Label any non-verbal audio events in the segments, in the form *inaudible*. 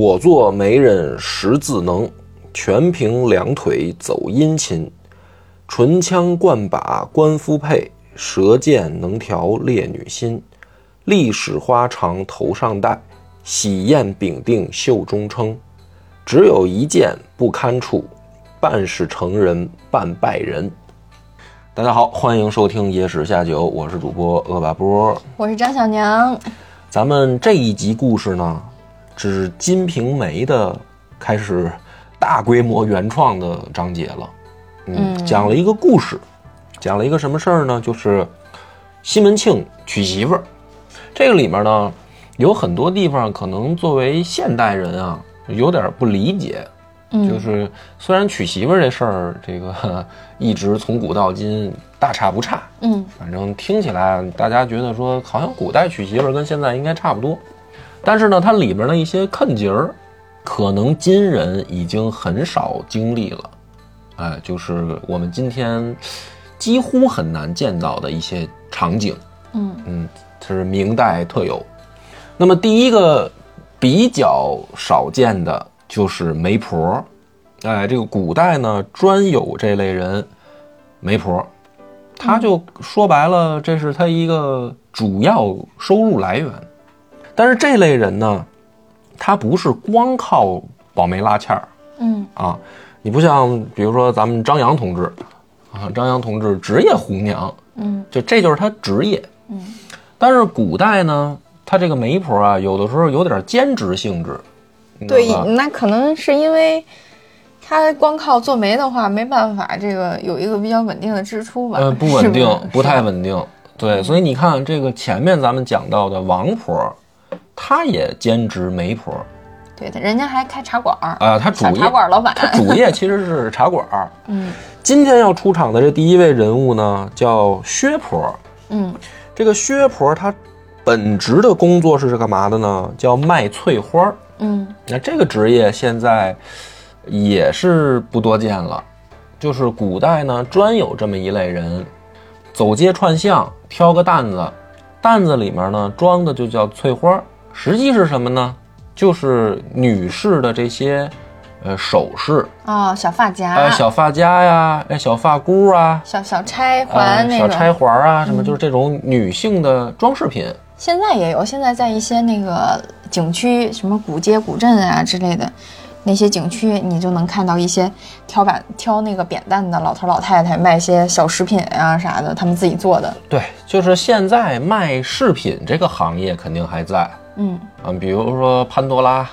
我做媒人识字能，全凭两腿走殷勤。唇枪贯把官夫配，舌剑能调烈女心。历史花长头上戴，喜宴秉定袖中称。只有一件不堪处，半是成人半败人。大家好，欢迎收听《野史下酒》，我是主播恶把波。我是张小娘，咱们这一集故事呢，是《金瓶梅》的开始大规模原创的章节了。嗯，讲了一个故事，讲了一个什么事儿呢？就是西门庆娶媳妇儿。这个里面呢，有很多地方可能作为现代人啊，有点不理解。就是虽然娶媳妇儿这事儿，这个 *laughs* 一直从古到今大差不差。嗯，反正听起来大家觉得说，好像古代娶媳妇儿跟现在应该差不多。但是呢，它里边的一些坑节儿，可能今人已经很少经历了。哎，就是我们今天几乎很难见到的一些场景。嗯嗯，这是明代特有。那么第一个比较少见的就是媒婆。哎，这个古代呢专有这类人，媒婆，他就说白了，这是他一个主要收入来源。但是这类人呢，他不是光靠保媒拉纤儿嗯啊。你不像，比如说咱们张扬同志，啊，张扬同志职业红娘，嗯就这就是他职业。嗯，但是古代呢，他这个媒婆啊，有的时候有点兼职性质。对，那可能是因为他光靠做媒的话，没办法，这个有一个比较稳定的支出吧？呃，不稳定，不太稳定。对，所以你看这个前面咱们讲到的王婆，她也兼职媒婆对的，人家还开茶馆儿啊，他主业茶馆老板。他主业其实是茶馆儿。*laughs* 嗯今天要出场的这第一位人物呢，叫薛婆。嗯这个薛婆她本职的工作是干嘛的呢？叫卖翠花儿。嗯那这个职业现在也是不多见了，就是古代呢专有这么一类人，走街串巷挑个担子，担子里面呢装的就叫翠花，实际是什么呢？就是女士的这些呃首饰，哦，小发夹，哎小发夹呀，哎小发箍啊，小小钗哎环小钗环啊，什么就是这种女性的装饰品。现在也有，现在在一些那个景区，什么古街、古镇啊之类的那些景区，你就能看到一些挑板挑那个扁担的老头老太太卖一些小食品啊啥的，他们自己做的。对，就是现在卖饰品这个行业肯定还在。嗯啊，比如说潘多拉、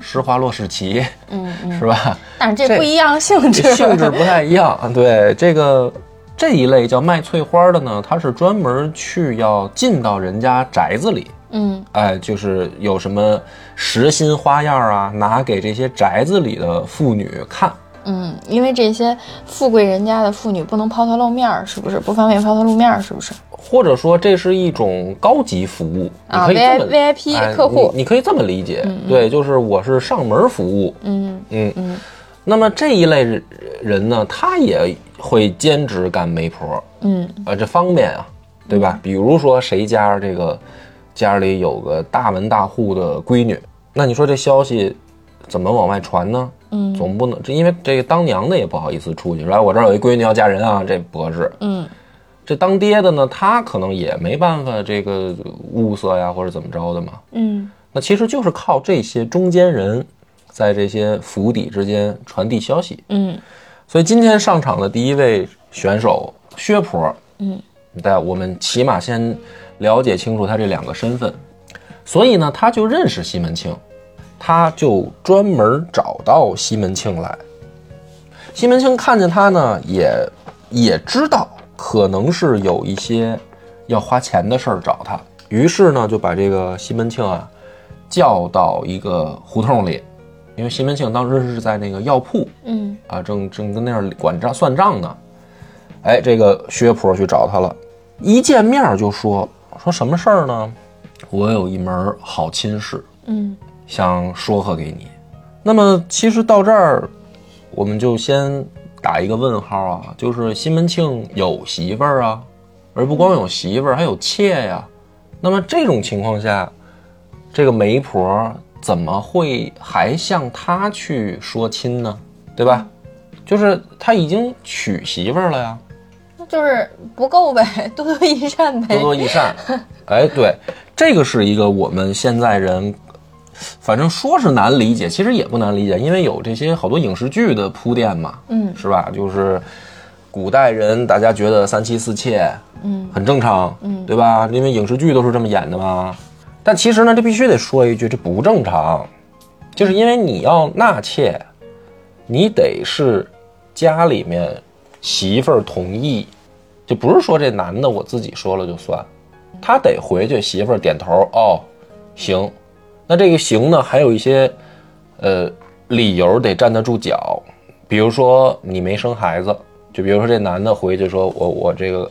施华洛世奇，嗯嗯，*laughs* 是吧？但是这这不一样性质，性质不太一样。对，这个这一类叫卖翠花的呢，它是专门去要进到人家宅子里，嗯哎，就是有什么实心花样啊，拿给这些宅子里的妇女看。嗯，因为这些富贵人家的妇女不能抛头露面儿，是不是？不方便抛头露面儿，是不是？或者说这是一种高级服务，啊你可以这么 V- VIP 哎客户你，你可以这么理解，对，就是我是上门服务，嗯嗯嗯那么这一类人人呢，他也会兼职干媒婆，嗯啊，这方便啊，对吧？比如说谁家这个家里有个大门大户的闺女，那你说这消息怎么往外传呢？嗯总不能这因为这个当娘的也不好意思出去，说哎我这儿有一闺女要嫁人啊，这不合适。嗯这当爹的呢，他可能也没办法这个物色呀，或者怎么着的嘛。嗯那其实就是靠这些中间人，在这些府邸之间传递消息。嗯所以今天上场的第一位选手薛婆，嗯，但我们起码先了解清楚他这两个身份。所以呢，他就认识西门庆，他就专门找到西门庆来。西门庆看见他呢，也也知道可能是有一些要花钱的事儿找他，于是呢，就把这个西门庆啊叫到一个胡同里，因为西门庆当时是在那个药铺，嗯啊，正正跟那儿管账算账呢。哎，这个薛婆去找他了，一见面就说说什么事儿呢？我有一门好亲事，嗯想说和给你。那么其实到这儿，我们就先打一个问号啊，就是西门庆有媳妇儿啊，而不光有媳妇儿，还有妾呀。那么这种情况下，这个媒婆怎么会还向他去说亲呢？对吧？就是他已经娶媳妇儿了呀，那就是不够呗，*laughs* 多多益善呗。多多益善。哎，对，这个是一个我们现在人，反正说是难理解，其实也不难理解，因为有这些好多影视剧的铺垫嘛，嗯是吧？就是古代人，大家觉得三妻四妾，嗯很正常，嗯对吧？因为影视剧都是这么演的嘛。但其实呢，这必须得说一句，这不正常，就是因为你要纳妾，你得是家里面媳妇儿同意，就不是说这男的我自己说了就算，他得回去媳妇儿点头，哦，行。那这个行呢，还有一些呃理由得站得住脚，比如说你没生孩子，就比如说这男的回去说我我这个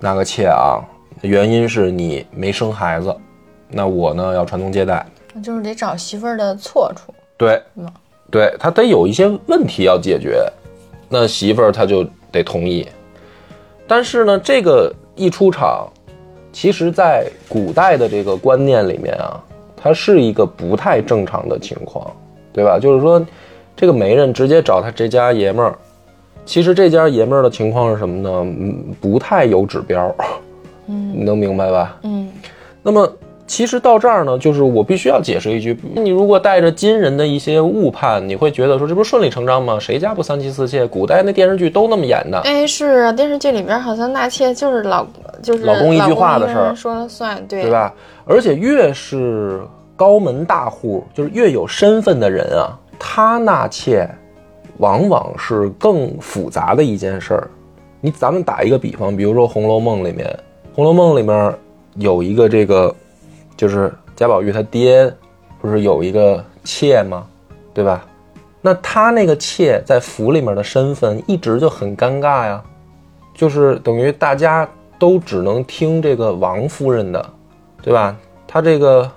纳个妾啊，原因是你没生孩子，那我呢要传宗接代，那就是得找媳妇儿的错处。对嗯，对他得有一些问题要解决，那媳妇儿他就得同意。但是呢，这个一出场，其实在古代的这个观念里面啊，它是一个不太正常的情况，对吧？就是说，这个媒人直接找他这家爷们儿，其实这家爷们儿的情况是什么呢？嗯，不太有指标，嗯你能明白吧？嗯那么其实到这儿呢，就是我必须要解释一句：你如果带着今人的一些误判，你会觉得说这不是顺理成章吗？谁家不三妻四妾？古代那电视剧都那么演的。哎，是啊，电视剧里边好像纳妾就是老就是老公一句话的事儿说了算，对对？吧？而且越是高门大户，就是越有身份的人啊，他纳妾往往是更复杂的一件事儿。你咱们打一个比方，比如说《红楼梦》里面，《红楼梦》里面有一个这个，就是贾宝玉他爹，不是有一个妾吗？对吧？那他那个妾在府里面的身份一直就很尴尬呀，就是等于大家都只能听这个王夫人的，对吧？他这个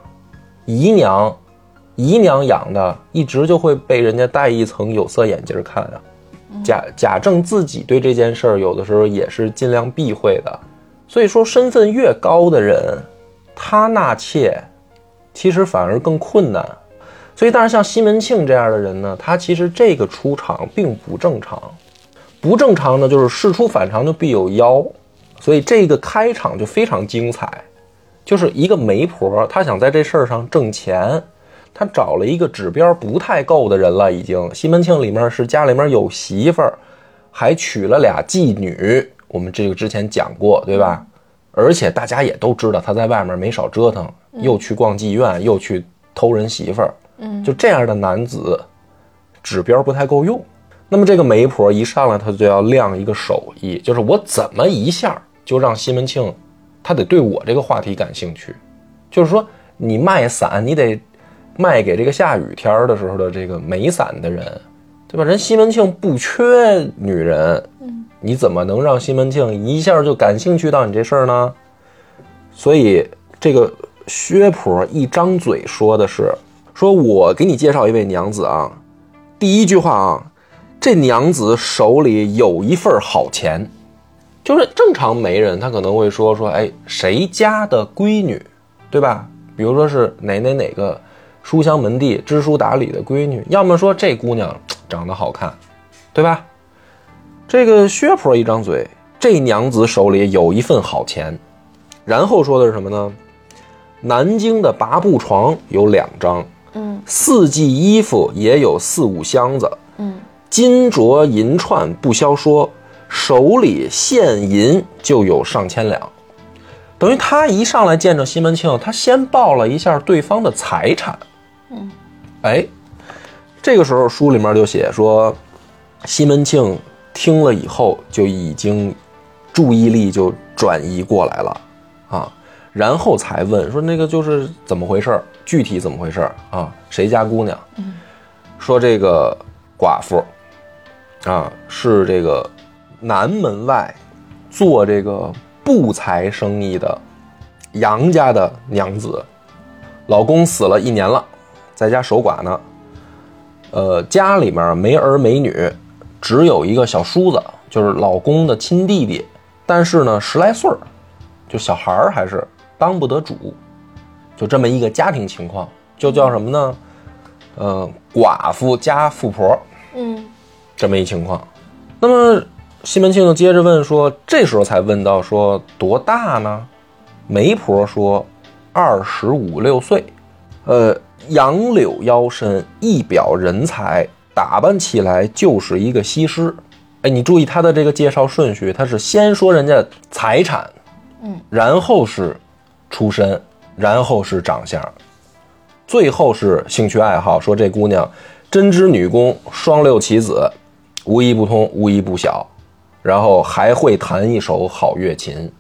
姨娘，姨娘养的，一直就会被人家戴一层有色眼镜看啊。贾贾政自己对这件事儿，有的时候也是尽量避讳的。所以说，身份越高的人，他纳妾，其实反而更困难。所以，但是像西门庆这样的人呢，他其实这个出场并不正常。不正常呢，就是事出反常就必有妖，所以这个开场就非常精彩。就是一个媒婆，她想在这事儿上挣钱，她找了一个指标不太够的人了，已经。西门庆里面是家里面有媳妇儿，还娶了俩妓女，我们这个之前讲过，对吧？而且大家也都知道他在外面没少折腾，又去逛妓院，又去偷人媳妇儿，嗯就这样的男子，指标不太够用。那么这个媒婆一上来，他就要亮一个手艺，就是我怎么一下就让西门庆，他得对我这个话题感兴趣。就是说，你卖伞，你得卖给这个下雨天儿的时候的这个没伞的人，对吧？人西门庆不缺女人，你怎么能让西门庆一下就感兴趣到你这事儿呢？所以这个薛婆一张嘴说的是，说我给你介绍一位娘子啊，第一句话啊，这娘子手里有一份好钱，就是正常媒人他可能会说说，哎，谁家的闺女，对吧？比如说是哪哪哪个书香门第、知书达理的闺女，要么说这姑娘长得好看，对吧？这个薛婆一张嘴，这娘子手里有一份好钱，然后说的是什么呢？南京的八步床有两张，嗯四季衣服也有四五箱子，嗯金镯银串不消说，手里现银就有上千两。等于他一上来见着西门庆，他先报了一下对方的财产。嗯，哎，这个时候书里面就写说，西门庆听了以后就已经注意力就转移过来了啊，然后才问说那个就是怎么回事儿，具体怎么回事儿啊？谁家姑娘？嗯，说这个寡妇啊是这个南门外做这个布财生意的杨家的娘子，老公死了一年了，在家守寡呢。呃，家里面没儿没女，只有一个小叔子，就是老公的亲弟弟，但是呢十来岁儿，就小孩儿还是当不得主，就这么一个家庭情况，就叫什么呢？呃寡妇加富婆嗯这么一情况。那么西门庆又接着问说，这时候才问到说多大呢？媒婆说二十五六岁，呃，杨柳腰身，一表人才，打扮起来就是一个西施。哎，你注意他的这个介绍顺序，他是先说人家财产，嗯，然后是出身，然后是长相，最后是兴趣爱好。说这姑娘针织女工，双六棋子，无一不通，无一不晓，然后还会弹一手好乐琴。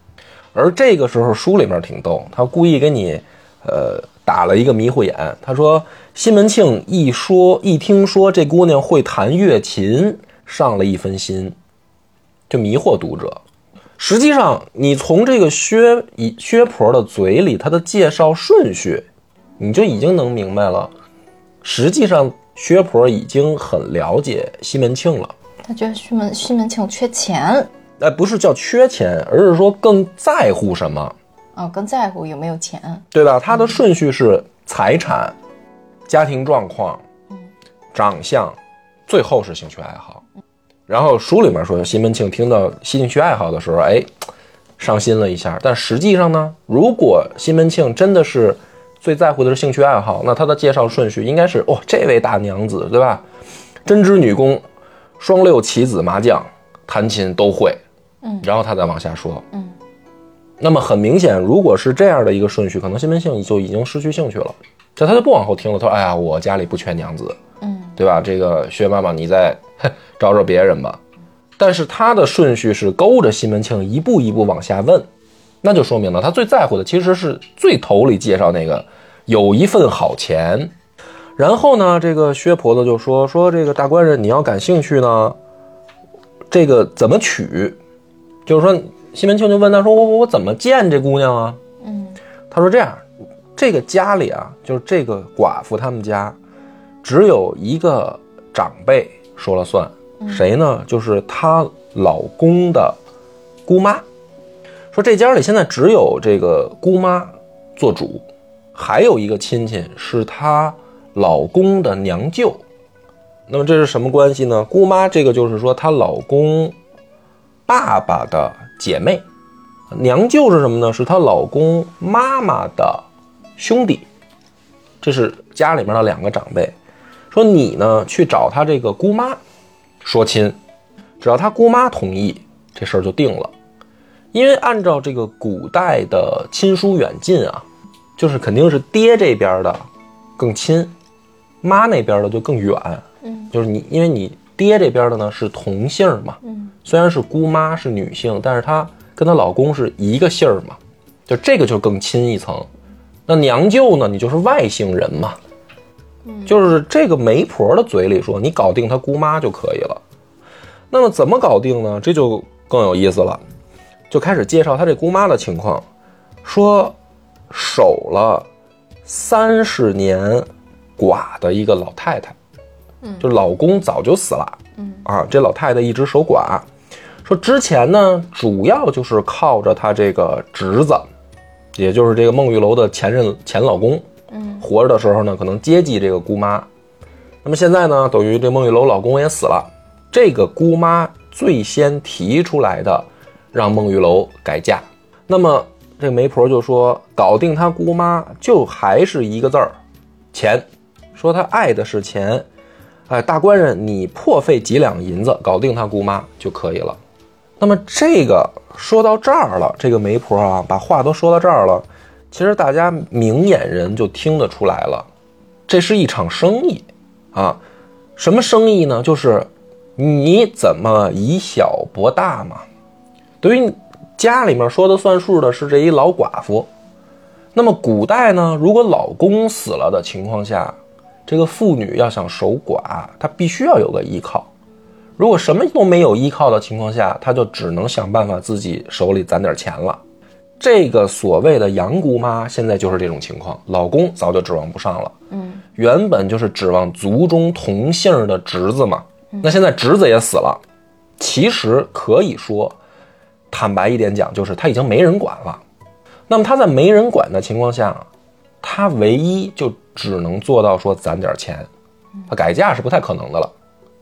而这个时候书里面挺逗，他故意给你，呃，打了一个迷糊眼。他说西门庆一说一听说这姑娘会弹乐琴，上了一分心，就迷惑读者。实际上，你从这个薛以薛婆的嘴里，她的介绍顺序，你就已经能明白了。实际上，薛婆已经很了解西门庆了。他觉得西门西门庆缺钱，哎，不是叫缺钱，而是说更在乎什么，哦，更在乎有没有钱。对吧？他的顺序是财产、家庭状况、长相，最后是兴趣爱好。然后书里面说，西门庆听到兴趣爱好的时候，哎，伤心了一下。但实际上呢，如果西门庆真的是最在乎的是兴趣爱好，那他的介绍顺序应该是：哦，这位大娘子，对吧？针织女工、双六棋子、麻将、弹琴都会。嗯然后他再往下说。嗯，那么很明显，如果是这样的一个顺序，可能西门庆就已经失去兴趣了，这他就不往后听了。他说：“哎呀，我家里不缺娘子，嗯对吧？这个薛妈妈，你再找找别人吧。”但是他的顺序是勾着西门庆一步一步往下问，那就说明了他最在乎的其实是最头里介绍那个有一份好钱。然后呢，这个薛婆子就说：“说这个大官人，你要感兴趣呢，这个怎么取？就是说，西门庆就问他说：“我我我怎么见这姑娘啊？”嗯他说：“这样，这个家里啊，就是这个寡妇他们家，只有一个长辈说了算，谁呢？就是她老公的姑妈。说这家里现在只有这个姑妈做主，还有一个亲戚是她老公的娘舅。那么这是什么关系呢？姑妈这个就是说她老公爸爸的姐妹。”娘舅是什么呢？是她老公妈妈的兄弟，这是家里面的两个长辈。说你呢去找他这个姑妈说亲，只要他姑妈同意，这事儿就定了。因为按照这个古代的亲疏远近啊，就是肯定是爹这边的更亲，妈那边的就更远。嗯，就是你，因为你爹这边的呢是同姓嘛，嗯虽然是姑妈是女性，但是她跟她老公是一个姓儿嘛，就这个就更亲一层。那娘舅呢，你就是外姓人嘛，就是这个媒婆的嘴里说，你搞定她姑妈就可以了。那么怎么搞定呢？这就更有意思了，就开始介绍她这姑妈的情况，说守了三十年寡的一个老太太，嗯就老公早就死了，嗯啊，这老太太一直守寡。说之前呢，主要就是靠着她这个侄子，也就是这个孟玉楼的前任前老公，嗯活着的时候呢，可能接济这个姑妈。那么现在呢，等于这孟玉楼老公也死了，这个姑妈最先提出来的，让孟玉楼改嫁。那么这媒婆就说，搞定她姑妈就还是一个字儿，钱。说她爱的是钱，哎，大官人，你破费几两银子搞定他姑妈就可以了。那么这个说到这儿了，这个媒婆啊，把话都说到这儿了，其实大家明眼人就听得出来了，这是一场生意啊。什么生意呢？就是你怎么以小博大嘛。对于家里面说的算数的是这一老寡妇，那么古代呢，如果老公死了的情况下，这个妇女要想守寡，她必须要有个依靠。如果什么都没有依靠的情况下，她就只能想办法自己手里攒点钱了。这个所谓的杨姑妈现在就是这种情况，老公早就指望不上了，嗯原本就是指望族中同姓的侄子嘛，那现在侄子也死了，其实可以说，坦白一点讲，就是他已经没人管了。那么他在没人管的情况下，他唯一就只能做到说攒点钱，他改嫁是不太可能的了，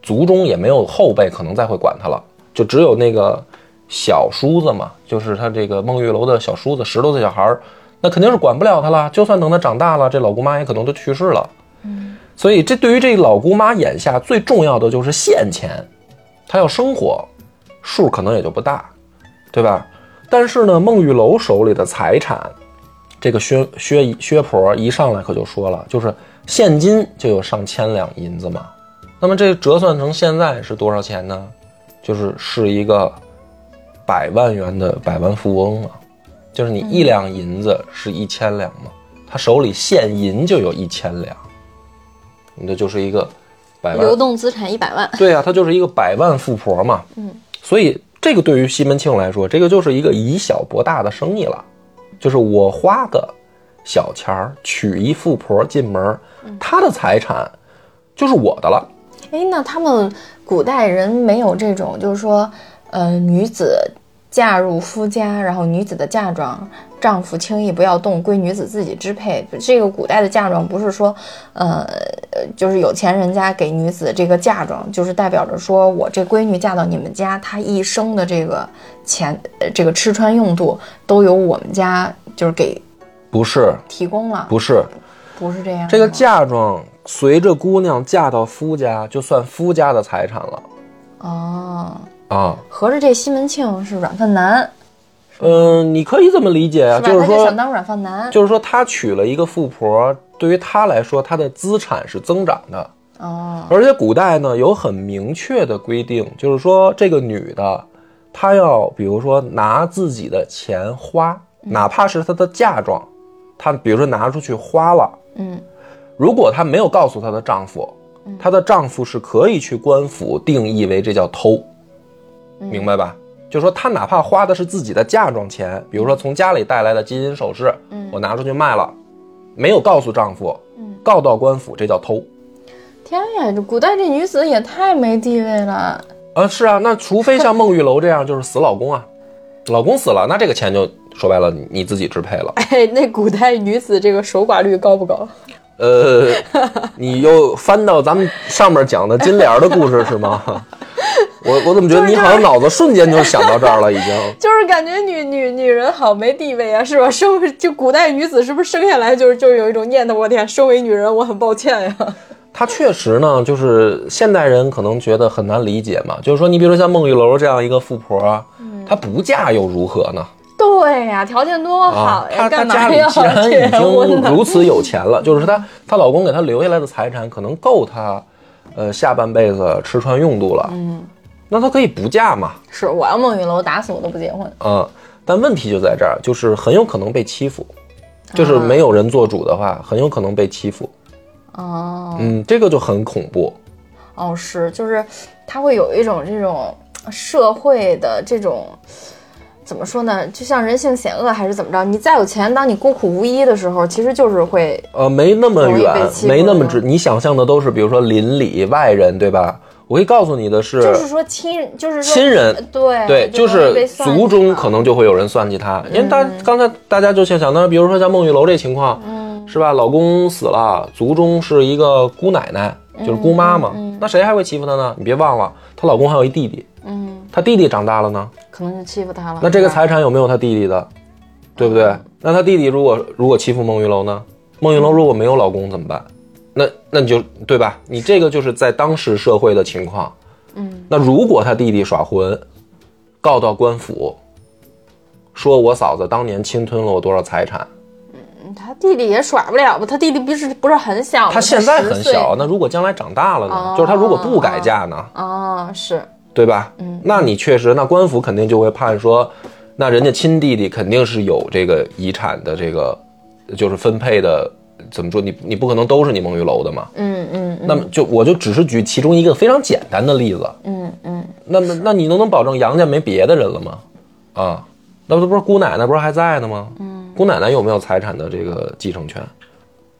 族中也没有后辈可能再会管他了，就只有那个小叔子嘛，就是他这个孟玉楼的小叔子，十多岁小孩儿，那肯定是管不了他了。就算等他长大了，这老姑妈也可能都去世了。所以这对于这老姑妈眼下最重要的就是现钱，她要生活，数可能也就不大，对吧？但是呢，孟玉楼手里的财产，这个薛薛薛婆一上来可就说了，就是现金就有上千两银子嘛。那么这折算成现在是多少钱呢？就是是一个百万元的百万富翁啊，就是你一两银子是一千两嘛，他手里现银就有一千两，你这就是一个百万流动资产一百万。对啊，他就是一个百万富婆嘛。嗯，所以这个对于西门庆来说，这个就是一个以小博大的生意了。就是我花个小钱儿娶一富婆进门，她的财产就是我的了。哎，那他们古代人没有这种，就是说，呃，女子嫁入夫家，然后女子的嫁妆，丈夫轻易不要动，归女子自己支配。这个古代的嫁妆不是说，呃，呃就是有钱人家给女子这个嫁妆，就是代表着说我这闺女嫁到你们家，她一生的这个钱，呃这个吃穿用度都由我们家就是给不是，提供了，不是，不是这样。这个嫁妆随着姑娘嫁到夫家，就算夫家的财产了哦，啊。合着这西门庆是软饭男，嗯，你可以这么理解啊，是？就是说就想，当软饭男。就是说，他娶了一个富婆，对于他来说，他的资产是增长的。哦，而且古代呢有很明确的规定，就是说这个女的，她要比如说拿自己的钱花，哪怕是她的嫁妆，她比如说拿出去花了，嗯，如果她没有告诉她的丈夫，她的丈夫是可以去官府定义为这叫偷，明白吧？就是说她哪怕花的是自己的嫁妆钱，比如说从家里带来的金银首饰，我拿出去卖了，没有告诉丈夫，告到官府，这叫偷。天呀，这古代这女子也太没地位了。啊，是啊，那除非像孟玉楼这样，就是死老公啊，老公死了，那这个钱就说白了你你自己支配了。*laughs* 哎，那古代女子这个守寡率高不高？呃，你又翻到咱们上面讲的金莲的故事是吗？*laughs* 我我怎么觉得你好像脑子瞬间就想到这儿了，已经。*laughs* 就是感觉女女女人好没地位啊，是吧？生就古代女子是不是生下来就是就有一种念头？我天，身为女人，我很抱歉呀。*laughs* 她确实呢，就是现代人可能觉得很难理解嘛，就是说你比如说像孟玉楼这样一个富婆，她不嫁又如何呢？对呀，条件多好啊，呀，她家里要既然已？经如此有钱了，就是她她老公给她留下来的财产可能够她，呃下半辈子吃穿用度了。嗯，那她可以不嫁嘛？是我要孟玉楼，打死我都不结婚。嗯，但问题就在这儿，就是很有可能被欺负，就是没有人做主的话，很有可能被欺负。哦嗯，这个就很恐怖。哦，是，就是他会有一种这种社会的这种。怎么说呢？就像人性险恶还是怎么着？你再有钱，当你孤苦无依的时候，其实就是会呃，没那么远没那么直。你想象的都是，比如说邻里外人，对吧？我可以告诉你的是，就是说亲，就是亲人对对，就是族中可能就会有人算计他，因为大刚才大家就想想到，比如说像孟玉楼这情况，是吧？老公死了，族中是一个姑奶奶，就是姑妈嘛，那谁还会欺负她呢？你别忘了，她老公还有一弟弟，嗯，他弟弟长大了呢，可能就欺负他了。那这个财产有没有他弟弟的？对不对？那他弟弟如果如果欺负孟玉楼呢？孟玉楼如果没有老公怎么办？那那你就对吧？你这个就是在当时社会的情况。嗯，那如果他弟弟耍浑，告到官府，说我嫂子当年侵吞了我多少财产，他弟弟也耍不了吧？他弟弟不是不是很小吗？他现在很小，那如果将来长大了呢？哦就是他如果不改嫁呢？哦，是对吧？嗯，那你确实，那官府肯定就会判说，那人家亲弟弟肯定是有这个遗产的这个，就是分配的，怎么说？你你不可能都是你孟玉楼的嘛？嗯嗯那么就我就只是举其中一个非常简单的例子。嗯嗯，那么那你能能保证杨家没别的人了吗？啊，那不不是姑奶奶不是还在呢吗？嗯，姑奶奶有没有财产的这个继承权？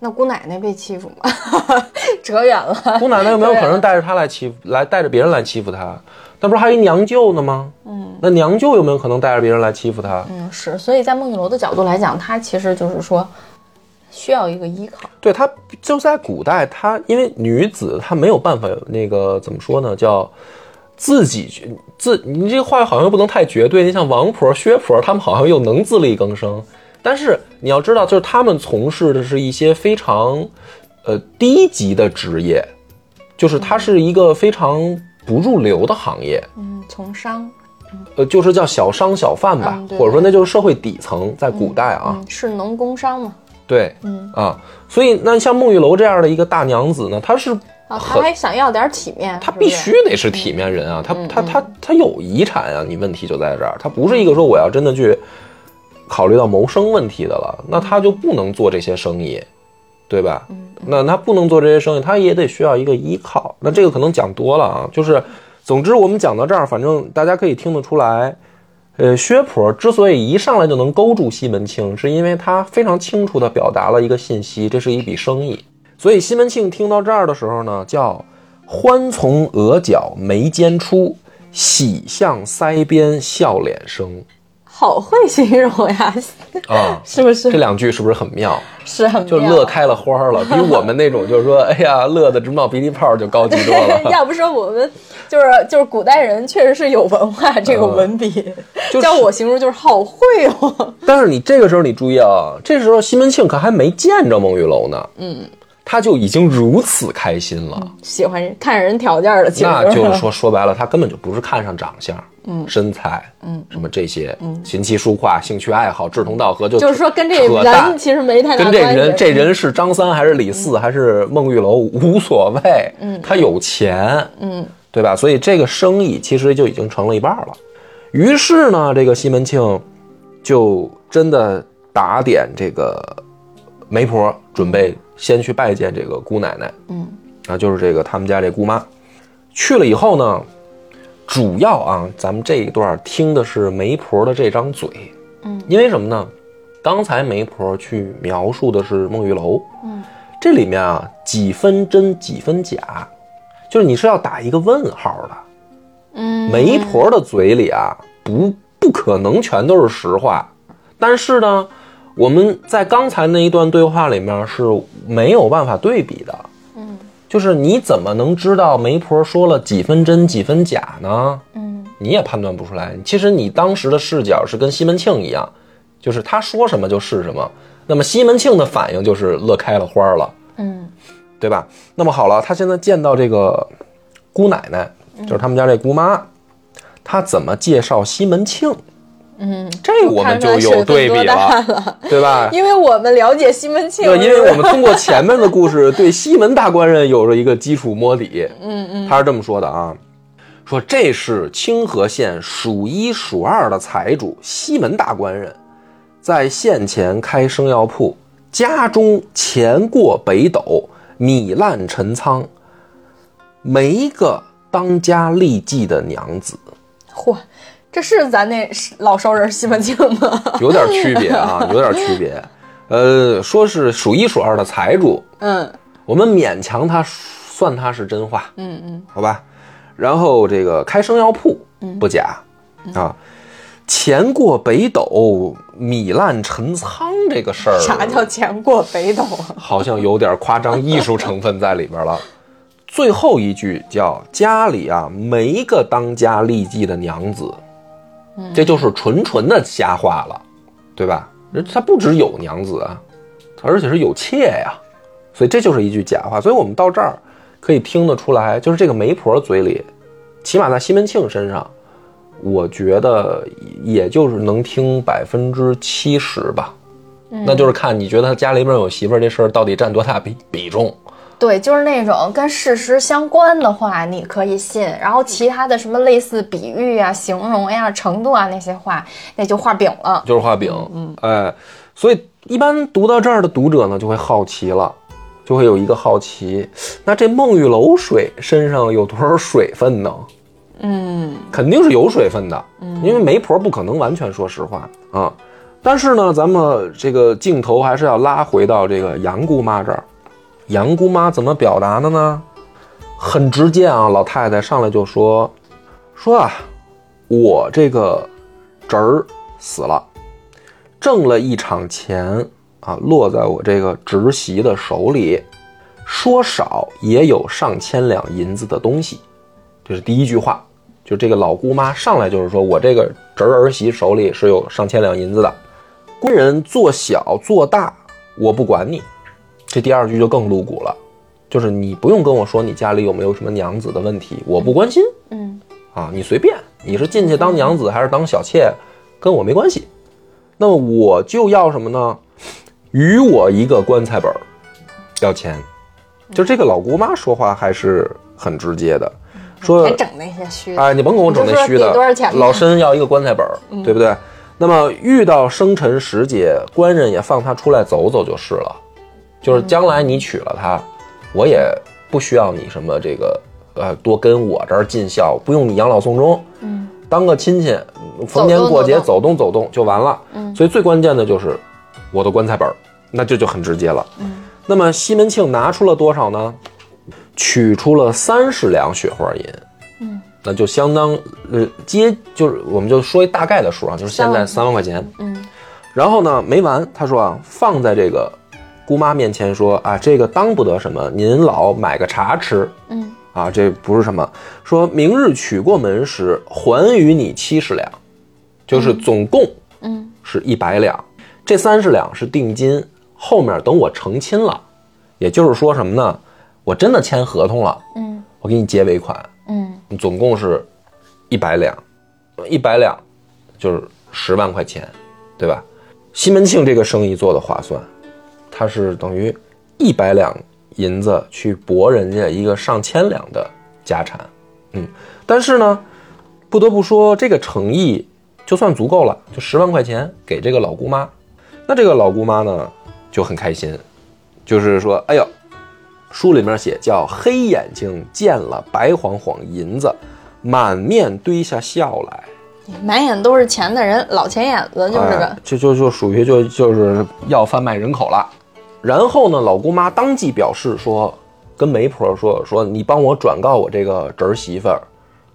那姑奶奶被欺负吗？*laughs* 扯远了。姑奶奶有没有可能带着她来欺负，来带着别人来欺负她？那不是还有一娘舅呢吗？嗯，那娘舅有没有可能带着别人来欺负她？嗯，是，所以在孟玉楼的角度来讲，他其实就是说，需要一个依靠。对她就在古代，她因为女子她没有办法那个怎么说呢，叫自己去自你这个话好像又不能太绝对。你像王婆、薛婆，她们好像又能自力更生，但是你要知道，就是他们从事的是一些非常呃低级的职业，就是它是一个非常不入流的行业。嗯，从商，呃，就是叫小商小贩吧，或者说那就是社会底层，在古代啊，嗯，是农工商嘛。对，嗯。啊，所以那像孟玉楼这样的一个大娘子呢，她是啊，他还想要点体面，她必须得是体面人啊，她嗯她她她有遗产啊，你问题就在这儿，她不是一个说我要真的去考虑到谋生问题的了，那他就不能做这些生意，对吧？嗯那他不能做这些生意，他也得需要一个依靠。那这个可能讲多了啊，就是，总之我们讲到这儿，反正大家可以听得出来。呃，薛婆之所以一上来就能勾住西门庆，是因为她非常清楚地表达了一个信息，这是一笔生意。所以西门庆听到这儿的时候呢，叫欢从额角眉间出，喜向腮边笑脸生好会形容呀，啊。*laughs* 是不是？这两句是不是很妙？是很妙就乐开了花了，*laughs* 比我们那种就是说，哎呀，乐的直冒鼻涕泡就高级多了。*laughs* 要不说我们就是就是古代人确实是有文化这个文笔，嗯就是叫我形容就是好会哦。但是你这个时候你注意啊，这时候西门庆可还没见着孟玉楼呢，嗯，他就已经如此开心了。喜欢人看人条件了，那就是说，*laughs* 说白了，他根本就不是看上长相，嗯，身材，嗯，什么这些，嗯，琴棋书画、兴趣爱好、志同道合，就就是说跟这人其实没太大跟这关系。人这人是张三还是李四还是孟玉楼无所谓，嗯，他有钱，嗯，对吧？所以这个生意其实就已经成了一半了。于是呢，这个西门庆就真的打点这个媒婆，准备先去拜见这个姑奶奶，嗯，啊，就是这个他们家这姑妈。去了以后呢，主要啊，咱们这一段听的是媒婆的这张嘴，嗯，因为什么呢？刚才媒婆去描述的是孟玉楼，嗯，这里面啊几分真几分假，就是你是要打一个问号的。嗯，媒婆的嘴里啊，不不可能全都是实话，但是呢，我们在刚才那一段对话里面是没有办法对比的。嗯，就是你怎么能知道媒婆说了几分真几分假呢？嗯你也判断不出来。其实你当时的视角是跟西门庆一样，就是他说什么就是什么。那么西门庆的反应就是乐开了花了，嗯对吧？那么好了，他现在见到这个姑奶奶，就是他们家这姑妈，他怎么介绍西门庆？嗯，这我们就有对比了，了，对吧？*laughs* 因为我们了解西门庆，对，因为我们通过前面的故事，对西门大官人有着一个基础摸底。嗯嗯他是这么说的啊，说这是清河县数一数二的财主西门大官人，在县前开生药铺，家中钱过北斗，米烂陈仓，没一个当家立继的娘子，嚯，这是咱那老熟人西门庆吗？*laughs* 有点区别啊，*laughs* 有点区别。呃，说是数一数二的财主，嗯我们勉强他算他是真话，嗯嗯好吧？然后这个开生药铺不假、啊，钱过北斗，米烂陈仓这个事儿，啥叫钱过北斗啊？好像有点夸张艺术成分在里边了。最后一句叫家里啊没个当家立继的娘子，这就是纯纯的瞎话了，对吧？人他不只有娘子啊，而且是有妾呀，所以这就是一句假话。所以我们到这儿可以听得出来，就是这个媒婆嘴里，起码在西门庆身上，我觉得也就是能听百分之七十吧。那就是看你觉得他家里边有媳妇儿这事儿到底占多大比比重。对，就是那种跟事实相关的话，你可以信；然后其他的什么类似比喻啊、形容呀、程度啊那些话，那就画饼了。就是画饼，嗯，哎，所以一般读到这儿的读者呢，就会好奇了，就会有一个好奇，那这孟玉楼水身上有多少水分呢？嗯肯定是有水分的，因为媒婆不可能完全说实话啊。但是呢，咱们这个镜头还是要拉回到这个杨姑妈这儿。杨姑妈怎么表达的呢？很直接啊，老太太上来就说说啊，我这个侄儿死了，挣了一场钱，啊，落在我这个侄媳的手里，说少也有上千两银子的东西。这是第一句话，就这个老姑妈上来就是说我这个侄儿媳手里是有上千两银子的。官人做小做大，我不管你。这第二句就更露骨了，就是你不用跟我说你家里有没有什么娘子的问题，我不关心。嗯啊，你随便，你是进去当娘子还是当小妾，跟我没关系。那么我就要什么呢？与我一个棺材本儿，要钱。就这个老姑妈说话还是很直接的，说别整那些虚的。哎，你甭跟我整那虚的多少钱，老身要一个棺材本儿，对不对？那么遇到生辰时节，官人也放他出来走走就是了。就是将来你娶了她，我也不需要你什么这个呃多跟我这儿尽孝，不用你养老送终，嗯，当个亲戚，逢年过节走动走动就完了。嗯所以最关键的就是我的棺材本儿，那这就很直接了。嗯，那么西门庆拿出了多少呢？取出了三十两雪花银。嗯，那就相当呃接就是我们就说一大概的数啊，就是现在三万块钱。嗯然后呢没完，他说啊放在这个姑妈面前说啊这个当不得什么，您老买个茶吃。嗯。啊，这不是什么，说明日娶过门时还与你七十两，就是总共嗯。是一百两，这三十两是定金，后面等我成亲了，也就是说什么呢？我真的签合同了，嗯。我给你结尾款，嗯。总共是一百两，一百两就是十万块钱，对吧？西门庆这个生意做的划算，他是等于一百两银子去博人家一个上千两的家产，嗯，但是呢，不得不说这个诚意就算足够了，就十万块钱给这个老姑妈，那这个老姑妈呢就很开心，就是说，哎呦，书里面写叫黑眼睛见了白晃晃银子，满面堆下笑来。满眼都是钱的人，老钱眼子就是个哎。就就就属于就就是要贩卖人口了。然后呢，老姑妈当即表示说，跟媒婆说说，你帮我转告我这个侄儿媳妇儿，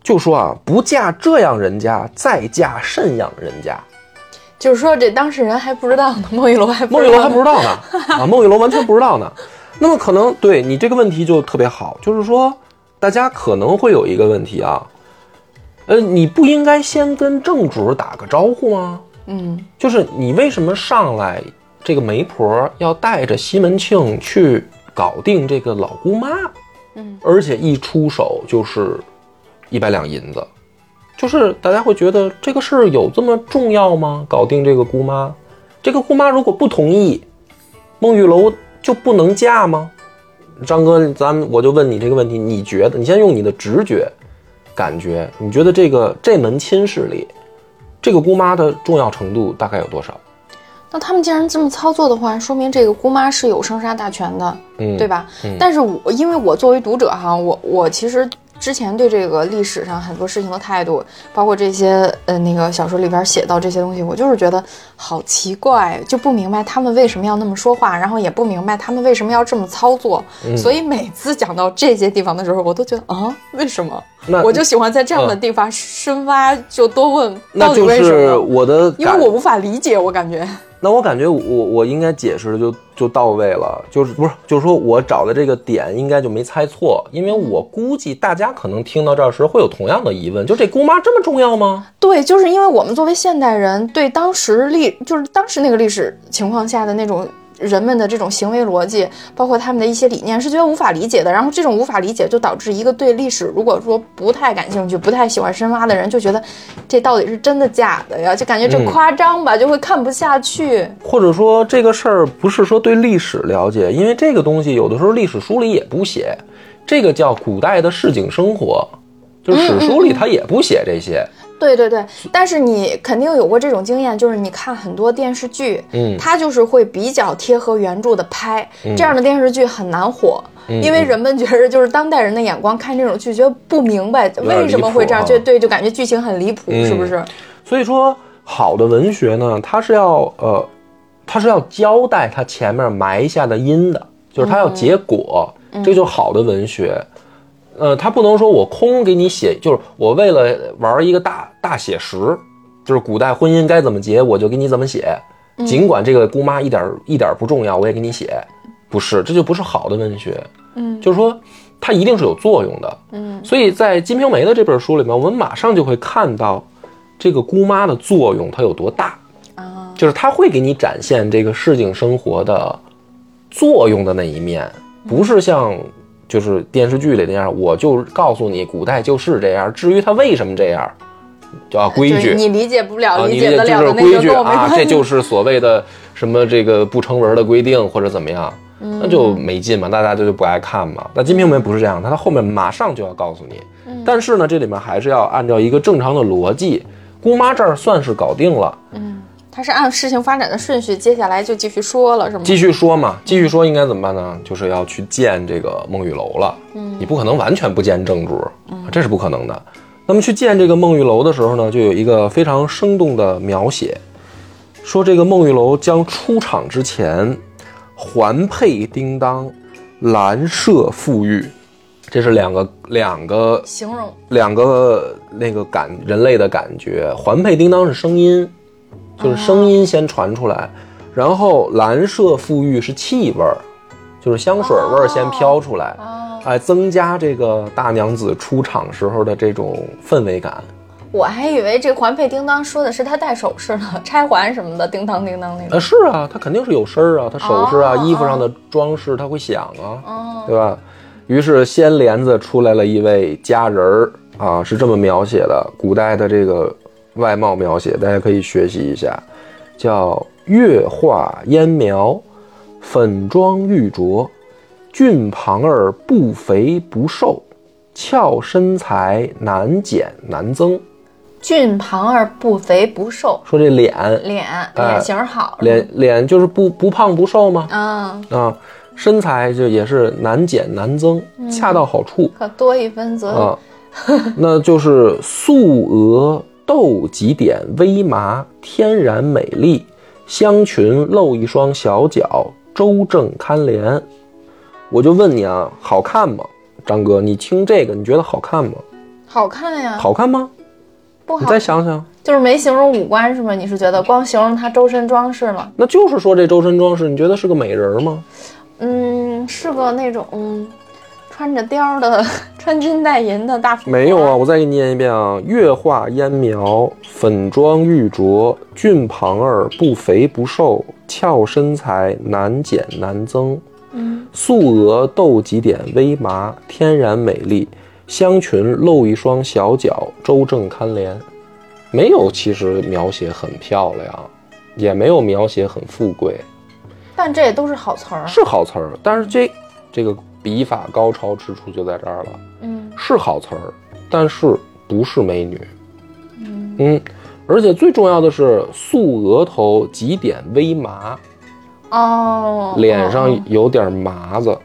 就说啊，不嫁这样人家，再嫁甚养人家。就是说这当事人还不知道呢，孟玉楼还不孟玉楼还不知知道呢，啊，孟玉楼完全不知道呢。那么可能对你这个问题就特别好，就是说大家可能会有一个问题啊，呃，你不应该先跟正主打个招呼吗？嗯就是你为什么上来这个媒婆要带着西门庆去搞定这个老姑妈，嗯，而且一出手就是一百两银子，就是大家会觉得这个事儿有这么重要吗？搞定这个姑妈，这个姑妈如果不同意，孟玉楼就不能嫁吗？张哥，咱们我就问你这个问题，你觉得？你先用你的直觉感觉，你觉得这个这门亲事里，这个姑妈的重要程度大概有多少？那他们既然这么操作的话，说明这个姑妈是有生杀大权的，嗯，对吧？嗯但是我因为我作为读者哈，我我其实之前对这个历史上很多事情的态度，包括这些呃那个小说里边写到这些东西，我就是觉得好奇怪，就不明白他们为什么要那么说话，然后也不明白他们为什么要这么操作。嗯所以每次讲到这些地方的时候，我都觉得啊，为什么？那我就喜欢在这样的地方深挖，就多问到底为什么。我的因为我无法理解，我感觉，那我感觉我我应该解释的就就到位了，就是不是就是说我找的这个点应该就没猜错，因为我估计大家可能听到这儿时会有同样的疑问，就这姑妈这么重要吗？对，就是因为我们作为现代人，对当时历，就是当时那个历史情况下的那种人们的这种行为逻辑，包括他们的一些理念，是觉得无法理解的。然后这种无法理解，就导致一个对历史如果说不太感兴趣、不太喜欢深挖的人，就觉得这到底是真的假的呀？就感觉这嗯夸张吧，就会看不下去。或者说这个事儿不是说对历史了解，因为这个东西有的时候历史书里也不写，这个叫古代的市井生活，就是史书里他也不写这些。对对对，但是你肯定有过这种经验，就是你看很多电视剧，嗯它就是会比较贴合原著的拍，这样的电视剧很难火。嗯因为人们觉得，就是当代人的眼光看这种剧，觉得不明白为什么会这样，啊就对，就感觉剧情很离谱，嗯是不是？所以说，好的文学呢，它是要呃，它是要交代它前面埋下的因的，就是它要结果，这就是好的文学。呃，他不能说我空给你写，就是我为了玩一个大大写实，就是古代婚姻该怎么结，我就给你怎么写，尽管这个姑妈一点一点不重要，我也给你写，不是，这就不是好的文学。嗯就是说它一定是有作用的。嗯所以在《金瓶梅》的这本书里面，我们马上就会看到这个姑妈的作用它有多大，啊，就是它会给你展现这个市井生活的作用的那一面，不是像就是电视剧里那样，我就告诉你古代就是这样，至于他为什么这样，叫规矩。你理解不了、啊，理你这就解得了的是规矩啊，这就是所谓的什么这个不成文的规定或者怎么样，嗯那就没劲嘛，大家就就不爱看嘛。那《金瓶梅》不是这样，它它后面马上就要告诉你，嗯但是呢，这里面还是要按照一个正常的逻辑，姑妈这儿算是搞定了，嗯，他是按事情发展的顺序，接下来就继续说了，是吗？继续说嘛，继续说应该怎么办呢？就是要去见这个孟玉楼了。嗯，你不可能完全不见正主，这是不可能的。那么去见这个孟玉楼的时候呢，就有一个非常生动的描写，说这个孟玉楼将出场之前，环佩叮当，兰麝馥郁，这是两个两个形容两个那个感人类的感觉，环佩叮当是声音，就是声音先传出来，然后蓝色馥郁是气味儿，就是香水味儿先飘出来，哦，哎，增加这个大娘子出场时候的这种氛围感。我还以为这环佩叮当说的是他戴首饰呢，钗环什么的，叮当叮当那种。呃，是啊，她肯定是有声儿啊，她首饰啊、哦衣服上的装饰它会响啊，哦，对吧？于是掀帘子出来了一位佳人儿啊，是这么描写的，古代的这个外貌描写，大家可以学习一下，叫月画烟苗，粉妆玉琢，俊庞儿不肥不瘦，俏身材难减难增。俊庞而不肥不瘦，说这脸脸哎脸型好，脸脸就是不不胖不瘦吗？啊，啊，身材就也是难减难增，恰到好处可多一分则啊。那就是素娥斗几点微麻，天然美丽，香裙露一双小脚，周正堪怜。我就问你啊，好看吗？张哥，你听这个，你觉得好看吗？好看呀，好看吗？不好你再想想，就是没形容五官是吗？你是觉得光形容她周身装饰了？那就是说这周身装饰，你觉得是个美人吗？嗯，是个那种嗯，穿着貂儿的、*laughs* 穿金戴银的大没有啊，我再给你念一遍啊：月化烟苗，粉妆玉琢，俊庞儿不肥不瘦，俏身材难减难增。嗯，素娥斗几点微麻，天然美丽，香裙露一双小脚，周正堪怜。没有，其实描写很漂亮，也没有描写很富贵，但这也都是好词儿。是好词儿。但是这这个笔法高超之处就在这儿了。嗯是好词儿，但是不是美女。嗯嗯，而且最重要的是素额头几点微麻，哦，脸上有点麻子，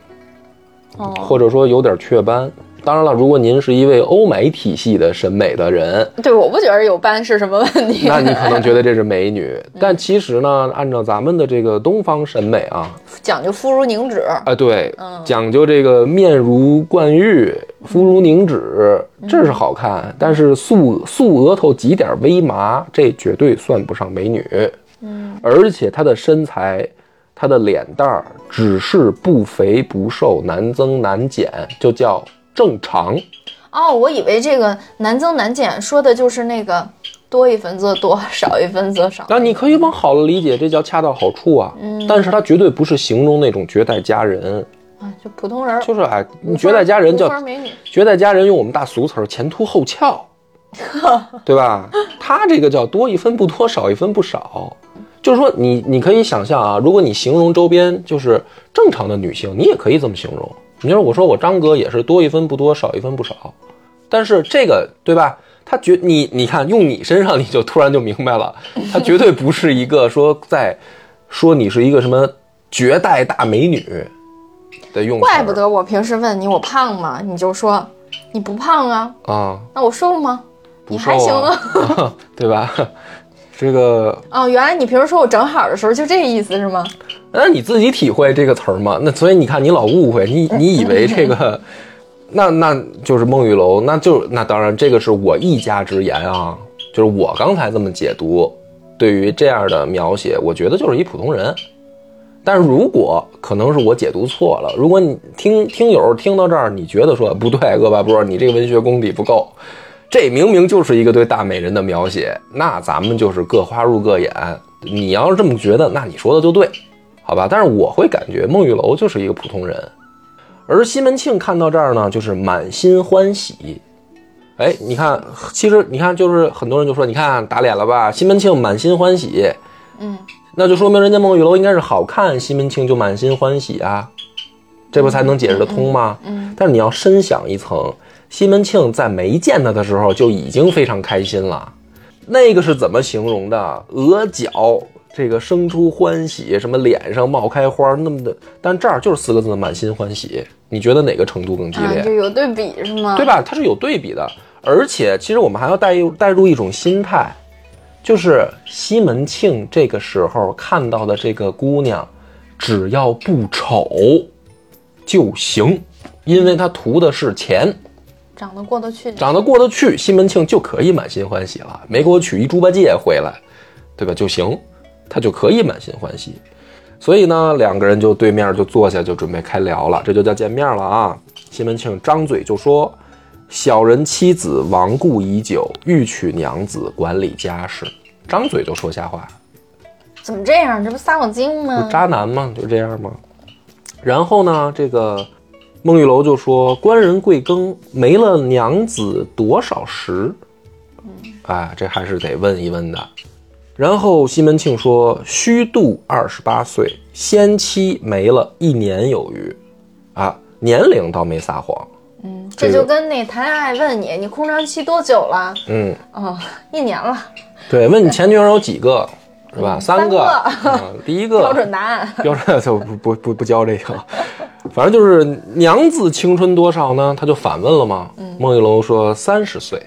哦，或者说有点雀斑。当然了，如果您是一位欧美体系的审美的人，对，我不觉得有斑是什么问题。那你可能觉得这是美女，但其实呢，按照咱们的这个东方审美啊，讲究肤如凝脂。啊，对嗯，讲究这个面如冠玉，肤如凝脂，这是好看。但是素素额头几点微麻，这绝对算不上美女。嗯，而且她的身材，她的脸蛋儿只是不肥不瘦，难增难减，就叫正常。哦，我以为这个难增难减说的就是那个多一分则多，少一分则少。那你可以往好了理解，这叫恰到好处啊。嗯但是它绝对不是形容那种绝代佳人，啊，就普通人儿，就是哎，绝代佳人叫美女。绝代佳人用我们大俗词儿前凸后翘，*laughs* 对吧？他这个叫多一分不多，少一分不少。就是说你，你可以想象啊，如果你形容周边就是正常的女性，你也可以这么形容。你说，我说我张哥也是多一分不多，少一分不少。但是这个对吧？他绝你你看用你身上，你就突然就明白了，他绝对不是一个说在说你是一个什么绝代大美女的用词。怪不得我平时问你我胖吗，你就说你不胖啊，啊，那我瘦吗？不你还行啊啊。*laughs* 对吧？这个，哦，原来你平时说我正好的时候就这意思是吗？那你自己体会这个词儿嘛？那所以你看，你老误会，你你以为这个，那那就是孟玉楼，那就那当然，这个是我一家之言啊，就是我刚才这么解读，对于这样的描写，我觉得就是一普通人。但是如果可能是我解读错了，如果你听听友听到这儿，你觉得说不对，恶霸波，你这个文学功底不够，这明明就是一个对大美人的描写，那咱们就是各花入各眼。你要是这么觉得，那你说的就对，好吧？但是我会感觉孟玉楼就是一个普通人，而西门庆看到这儿呢，就是满心欢喜。哎，你看，其实你看，就是很多人就说，你看打脸了吧？西门庆满心欢喜，嗯，那就说明人家孟玉楼应该是好看，西门庆就满心欢喜啊，这不才能解释得通吗？嗯，但是你要深想一层，西门庆在没见他的时候就已经非常开心了，那个是怎么形容的？额角这个生出欢喜，什么脸上冒开花那么的，但这儿就是四个字满心欢喜。你觉得哪个程度更激烈？啊，就有对比是吗？对吧？它是有对比的，而且其实我们还要带入带入一种心态，就是西门庆这个时候看到的这个姑娘，只要不丑就行，因为他图的是钱，长得过得去。长得过得去，西门庆就可以满心欢喜了。没给我娶一猪八戒回来，对吧？就行，他就可以满心欢喜。所以呢，两个人就对面就坐下，就准备开聊了，这就叫见面了啊。西门庆张嘴就说：“小人妻子亡故已久，欲娶娘子管理家事。”张嘴就说瞎话，怎么这样？这不撒谎精吗？渣男吗？就这样吗？然后呢，这个孟玉楼就说：“官人贵庚，没了娘子多少时？”哎，这还是得问一问的。然后西门庆说：“虚度二十八岁，先妻没了一年有余。”啊，年龄倒没撒谎。嗯，这就跟那谈恋爱问你，你空窗期多久了？嗯，哦，一年了，对，问你前女友有几个，是吧？三个。第一个标准答案。标准就不不不不教这个，反正就是娘子青春多少呢？他就反问了嘛。孟玉楼说三十岁，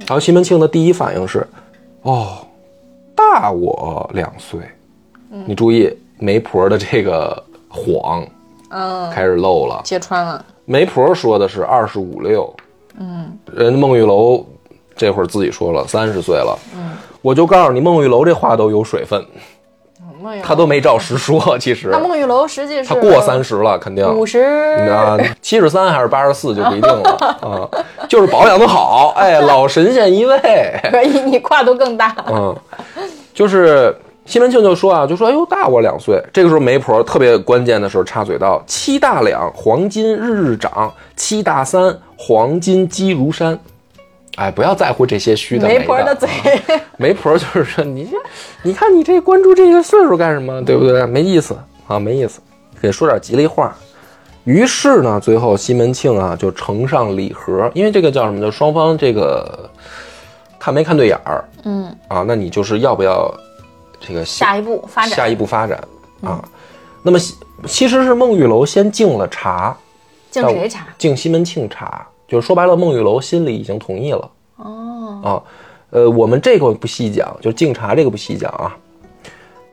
然后西门庆的第一反应是，哦，大我两岁。你注意媒婆的这个谎嗯，开始漏了，揭穿了。媒婆说的是二十五六，嗯，人孟玉楼这会儿自己说了三十岁了，嗯，我就告诉你，孟玉楼这话都有水分，他都没照实说，其实。那孟玉楼实际是他过三十了，肯定。五十，啊，七十三还是八十四就不一定了。*laughs* 啊，就是保养的好，哎，老神仙一位，*laughs* 可以，你跨度更大。嗯，就是西门庆就说啊，就说哎呦大我两岁。这个时候媒婆特别关键的时候插嘴道：七大两黄金日日涨，七大三黄金积如山。哎，不要在乎这些虚的没媒婆的嘴，*laughs* 媒婆就是说你这，你看你这关注这个岁数干什么？对不对？没意思啊，没意思，给说点吉利话。于是呢，最后西门庆啊就呈上礼盒，因为这个叫什么？就双方这个看没看对眼儿嗯，啊？那你就是要不要这个下一步发展，下一步发展啊？那么其实是孟玉楼先敬了茶，敬谁茶？敬西门庆茶，就是说白了，孟玉楼心里已经同意了。哦，啊，呃，我们这个不细讲，就敬茶这个不细讲啊，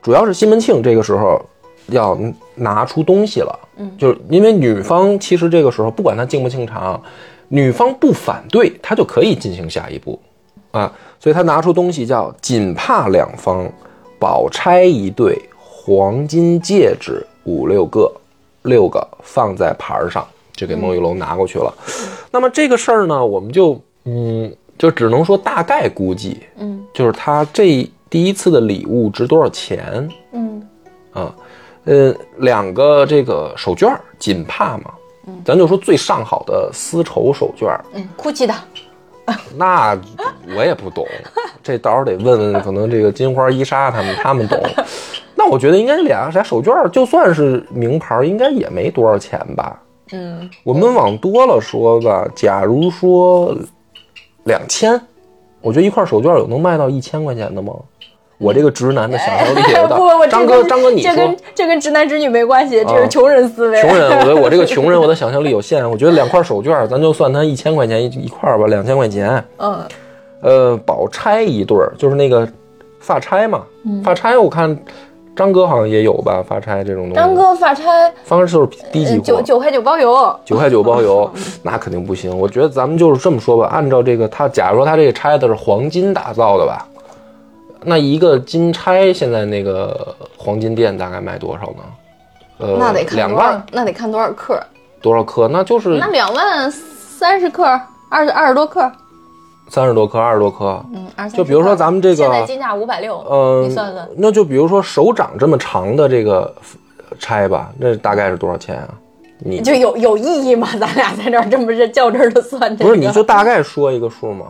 主要是西门庆这个时候要拿出东西了，嗯，就是因为女方其实这个时候不管他敬不敬茶，女方不反对，他就可以进行下一步，啊，所以他拿出东西叫锦帕两方，宝钗一对，黄金戒指五六个，六个放在盘儿上，就给孟玉楼拿过去了。那么这个事儿呢，我们就嗯，就只能说大概估计，嗯就是他这第一次的礼物值多少钱嗯啊？呃，两个这个手绢锦帕嘛，咱就说最上好的丝绸手绢儿，嗯，GUCCI 的，*laughs* 那我也不懂，这到时候得问问可能这个金花伊莎他们，他们懂。*laughs* 那我觉得应该俩啥手绢，就算是名牌，应该也没多少钱吧。嗯，我们往多了说吧，假如说两千，我觉得一块手绢有能卖到一千块钱的吗？我这个直男的想象力也不不不，大。张哥，张哥，你说这跟，这跟直男直女没关系，这啊是穷人思维。穷人，我觉得 *laughs* 我这个穷人，我的想象力有限。我觉得两块手绢，咱就算它一千块钱一一块吧，两千块钱。嗯，呃，宝钗一对儿，就是那个发钗嘛。嗯发钗我看张哥好像也有吧，发钗这种东西。张哥发钗方式就是低级货九货，九块九包邮，九块九包邮，*laughs* 那肯定不行。我觉得咱们就是这么说吧，按照这个，他假如说他这个钗子是黄金打造的吧，那一个金钗现在那个黄金店大概卖多少呢？呃，那得看两万，那得看多少克。多少克？那就是那两万三十克，二十二十多克。三十多克、二十多克。嗯，二十就比如说咱们这个现在金价五百六，嗯，你算算。那就比如说手掌这么长的这个钗吧，那大概是多少钱啊？你就有有意义吗？咱俩在这儿这么是较真儿的算这个？不是你就大概说一个数嘛？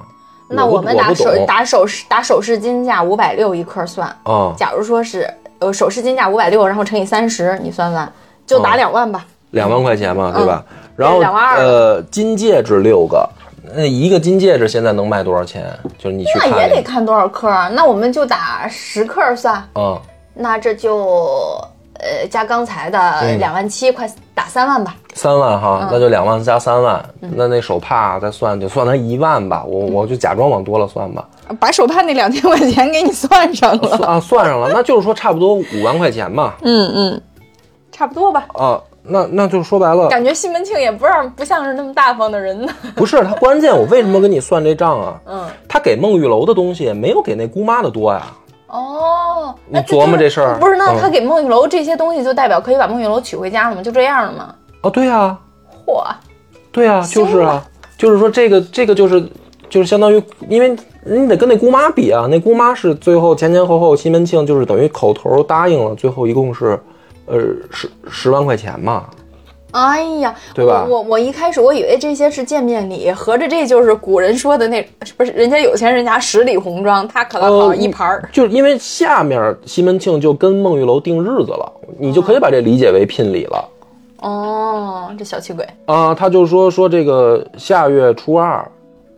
那我们打首打首饰打首饰金价五百六一克算。啊，假如说是呃首饰金价五百六，然后乘以三十，你算算，就打哦两万吧。两万块钱嘛，对吧？然后嗯两万二呃，金戒指六个，那一个金戒指现在能卖多少钱？就是你去看那也，得看多少克啊？那我们就打十克算，嗯，那这就呃加刚才的嗯两万七，快打三万吧。三万嗯哈，那就两万加三万，那那手帕再算就算它一万吧，我嗯我就假装往多了算吧，把手帕那两千块钱给你算上了。啊算上了，*laughs* 那就是说差不多五万块钱嘛，嗯嗯，差不多吧。啊，那那就说白了，感觉西门庆也不让不像是那么大方的人呢。*laughs* 不是他关键，我为什么跟你算这账啊？嗯，他给孟玉楼的东西没有给那姑妈的多呀。哦，你哎琢磨这事儿不是？那嗯他给孟玉楼这些东西，就代表可以把孟玉楼娶回家了吗？就这样了吗？哦，对啊、嚯，对啊、就是啊，就是说这个这个就是就是相当于，因为你得跟那姑妈比啊，那姑妈是最后前前后后西门庆就是等于口头答应了，最后一共是呃十十万块钱嘛。哎呀，对吧我我我一开始我以为这些是见面礼，合着这就是古人说的那不是人家有钱人家十里红妆，他可能好呃一盘儿。就是因为下面西门庆就跟孟玉楼定日子了，你就可以把这理解为聘礼了。哦，这小气鬼，啊，他就说说这个下月初二，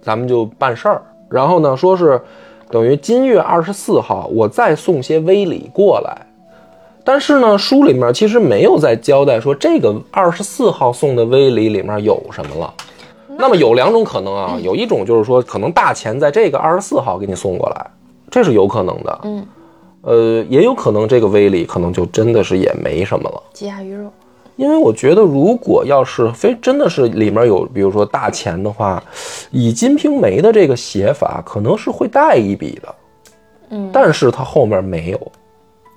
咱们就办事儿。然后呢，说是等于今月二十四号，我再送些微礼过来。但是呢，书里面其实没有再交代说这个二十四号送的微礼里面有什么了。那么有两种可能啊，有一种就是说，可能大钱在这个二十四号给你送过来，这是有可能的。嗯，呃，也有可能这个微礼可能就真的是也没什么了。鸡鸭鱼肉。因为我觉得，如果要是非真的是里面有，比如说大钱的话，以《金瓶梅》的这个写法，可能是会带一笔的。嗯，但是它后面没有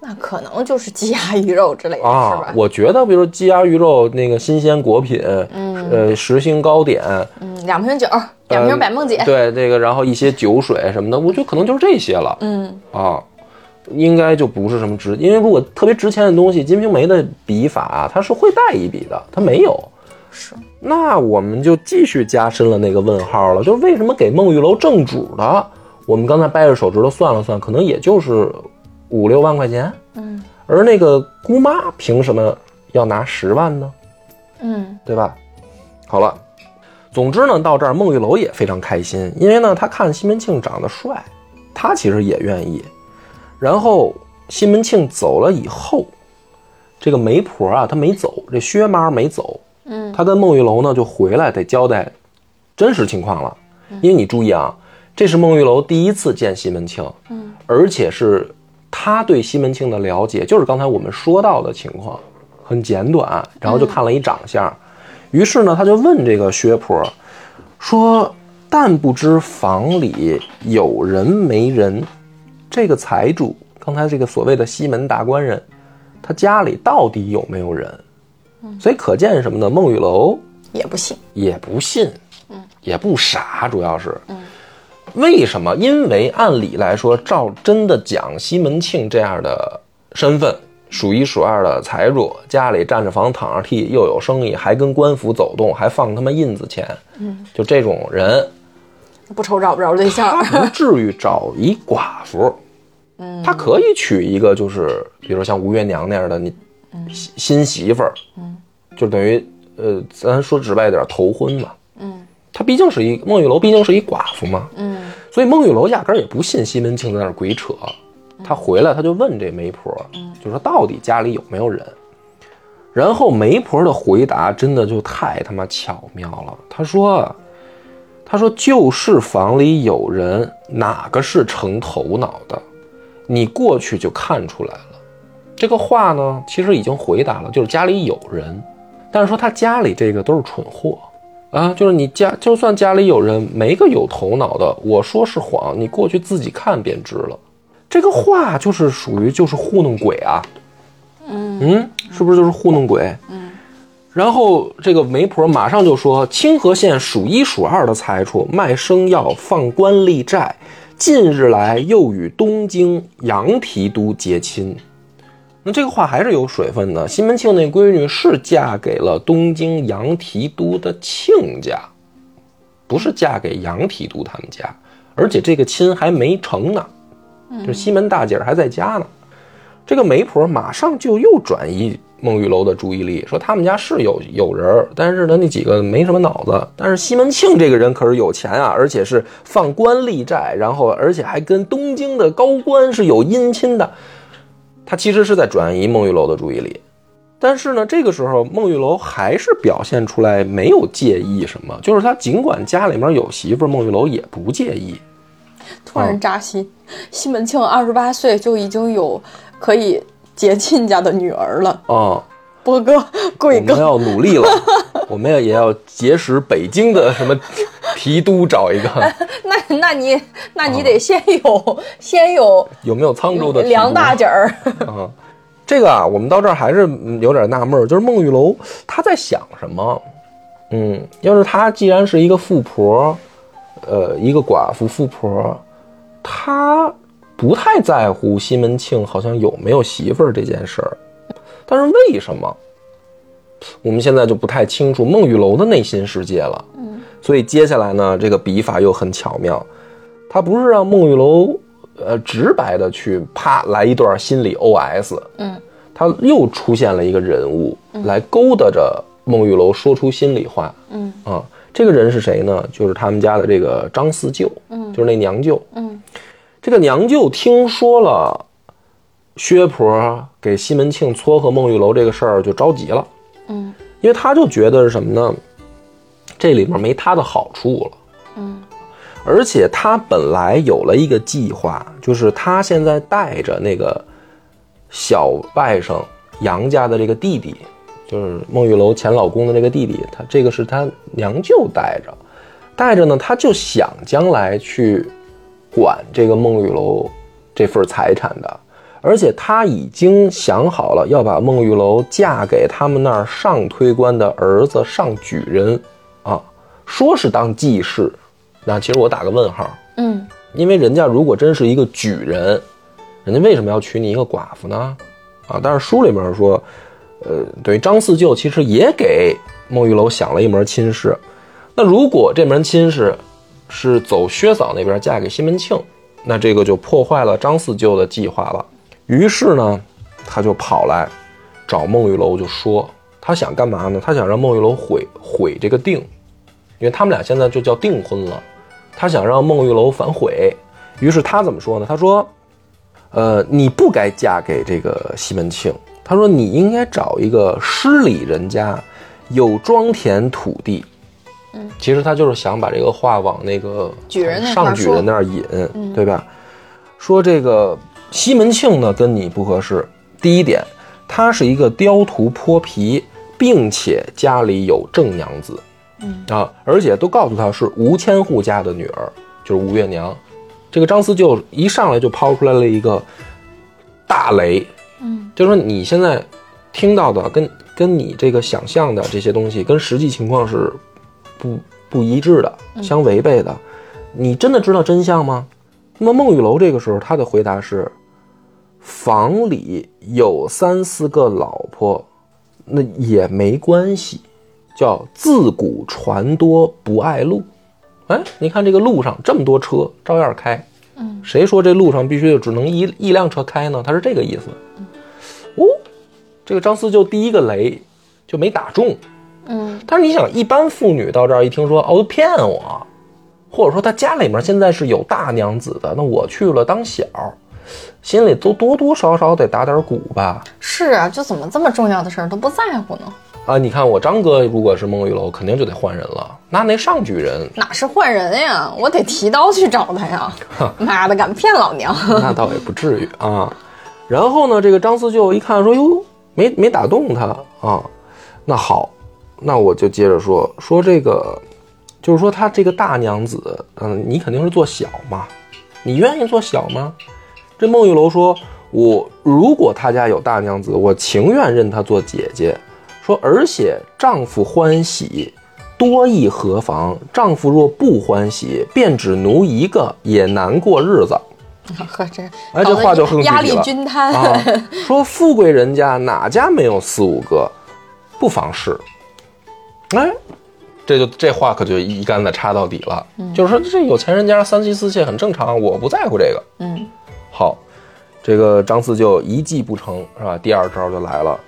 那可能就是鸡鸭鱼肉之类的，是啊吧。？我觉得，比如鸡鸭鱼肉那个新鲜果品，嗯呃，时兴糕点，嗯，两瓶酒，两瓶百梦姐。对这个，然后一些酒水什么的，我觉得可能就是这些了嗯，啊。应该就不是什么值，因为如果特别值钱的东西，《金瓶梅》的笔法啊，它是会带一笔的，它没有。是。那我们就继续加深了那个问号了，就是为什么给孟玉楼正主的？我们刚才掰着手指头算了算，可能也就是五六万块钱。嗯而那个姑妈凭什么要拿十万呢？嗯对吧？好了，总之呢，到这儿孟玉楼也非常开心，因为呢，他看西门庆长得帅，他其实也愿意。然后西门庆走了以后，这个媒婆啊，她没走，这薛妈没走，嗯他跟孟玉楼呢就回来得交代真实情况了，因为你注意啊，这是孟玉楼第一次见西门庆，嗯，而且是他对西门庆的了解，就是刚才我们说到的情况，很简短，然后就看了一长相，于是呢，他就问这个薛婆说：“但不知房里有人没人？这个财主，刚才这个所谓的西门大官人，他家里到底有没有人？”所以可见什么呢？孟玉楼也不信。也不信，也不傻，主要是，为什么？因为按理来说，照真的讲，西门庆这样的身份，数一数二的财主，家里占着房躺着地，又有生意，还跟官府走动，还放他妈印子钱，就这种人，不愁找不着对象他。不至于找一寡妇，嗯他可以娶一个，就是比如说像吴月娘那样的你新新媳妇儿，嗯。就等于呃，咱说直白点，头婚嘛。嗯。他毕竟是一孟玉楼，毕竟是一寡妇嘛，嗯所以孟玉楼压根儿也不信西门庆在那儿鬼扯。他回来他就问这媒婆，就说到底家里有没有人？然后媒婆的回答真的就太他妈巧妙了。他说：“他说就是房里有人，哪个是成头脑的？你过去就看出来了。”这个话呢，其实已经回答了，就是家里有人，但是说他家里这个都是蠢货啊，就是你家就算家里有人，没个有头脑的，我说是谎，你过去自己看便知了。这个话就是属于就是糊弄鬼啊，嗯嗯，是不是就是糊弄鬼？嗯。然后这个媒婆马上就说：“清河县数一数二的财主，卖生药、放官立债，近日来又与东京杨提督结亲。”那这个话还是有水分的。西门庆那闺女是嫁给了东京杨提督的亲家，不是嫁给杨提督他们家，而且这个亲还没成呢，就西门大姐还在家呢。这个媒婆马上就又转移。孟玉楼的注意力说：“他们家是有有人，但是呢，那几个没什么脑子。但是西门庆这个人可是有钱啊，而且是放官立债，然后而且还跟东京的高官是有姻亲的。他其实是在转移孟玉楼的注意力。但是呢，这个时候孟玉楼还是表现出来没有介意什么，就是他尽管家里面有媳妇，孟玉楼也不介意。突然扎心，西门庆二十八岁就已经有可以。”结亲家的女儿了啊，波哥、贵哥，我们要努力了，*laughs* *laughs* 我们也也要结识北京的什么 *laughs* 提督，找一个。*laughs* 那那你那你得先有先有有没有沧州的梁大姐儿啊？这个啊，我们到这儿还是有点纳闷，就是孟玉楼他在想什么？嗯，要是他既然是一个富婆，呃，一个寡妇富婆，他。不太在乎西门庆好像有没有媳妇儿这件事儿，但是为什么？我们现在就不太清楚孟玉楼的内心世界了。嗯，所以接下来呢，这个笔法又很巧妙，他不是让孟玉楼呃直白的去啪来一段心理 OS，嗯，他又出现了一个人物来勾搭着孟玉楼说出心里话。嗯啊，这个人是谁呢？就是他们家的这个张四舅，嗯，就是那娘舅，嗯。这个娘舅听说了薛婆给西门庆撮合孟玉楼这个事儿，就着急了。嗯，因为他就觉得是什么呢？这里面没他的好处了。嗯，而且他本来有了一个计划，就是他现在带着那个小外甥杨家的这个弟弟，就是孟玉楼前老公的那个弟弟，他这个是他娘舅带着，带着呢，他就想将来去。管这个孟玉楼这份财产的，而且他已经想好了要把孟玉楼嫁给他们那儿上推官的儿子上举人，啊，说是当继室，那其实我打个问号，嗯，因为人家如果真是一个举人，人家为什么要娶你一个寡妇呢？啊，但是书里面说，呃，对张四舅其实也给孟玉楼想了一门亲事，那如果这门亲事。是走薛嫂那边嫁给西门庆，那这个就破坏了张四舅的计划了。于是呢，他就跑来找孟玉楼，就说他想干嘛呢？他想让孟玉楼毁毁这个定，因为他们俩现在就叫订婚了。他想让孟玉楼反悔。于是他怎么说呢？他说：“呃，你不该嫁给这个西门庆。他说你应该找一个失礼人家，有庄田土地。”嗯其实他就是想把这个话往那个举人上举人那儿引，对吧？说这个西门庆呢跟你不合适。第一点，他是一个刁徒泼皮，并且家里有正娘子，嗯啊，而且都告诉他是吴千户家的女儿，就是吴月娘。这个张思就一上来就抛出来了一个大雷，嗯，就说你现在听到的跟跟你这个想象的这些东西跟实际情况是。不不一致的，相违背的，你真的知道真相吗？那么孟玉楼这个时候他的回答是：房里有三四个老婆，那也没关系，叫自古船多不爱路。哎，你看这个路上这么多车，照样开。嗯，谁说这路上必须只能一一辆车开呢？他是这个意思。哦，这个张思就第一个雷就没打中。嗯，但是你想，一般妇女到这儿一听说，哦，都骗我，或者说他家里面现在是有大娘子的，那我去了当小，心里都多多少少得打点鼓吧？是啊，就怎么这么重要的事儿都不在乎呢？啊，你看我张哥如果是孟玉楼，肯定就得换人了。那那上举人哪是换人呀？我得提刀去找他呀！*laughs* 妈的，敢骗老娘？*laughs* 那倒也不至于啊。然后呢，这个张四舅一看说，哟，没没打动他啊，那好。那我就接着说说这个，就是说他这个大娘子，嗯，你肯定是做小嘛，你愿意做小吗？这孟玉楼说：“我如果他家有大娘子，我情愿认她做姐姐。说而且丈夫欢喜，多亦何妨？丈夫若不欢喜，便只奴一个，也难过日子。呵，这哎，这话就更具压力均摊。啊！说富贵人家哪家没有四五个，不妨事。哎，这就这话可就一竿子插到底了。就是说，这有钱人家三妻四妾很正常，我不在乎这个。嗯好，这个张四就一计不成，是吧？第二招就来了，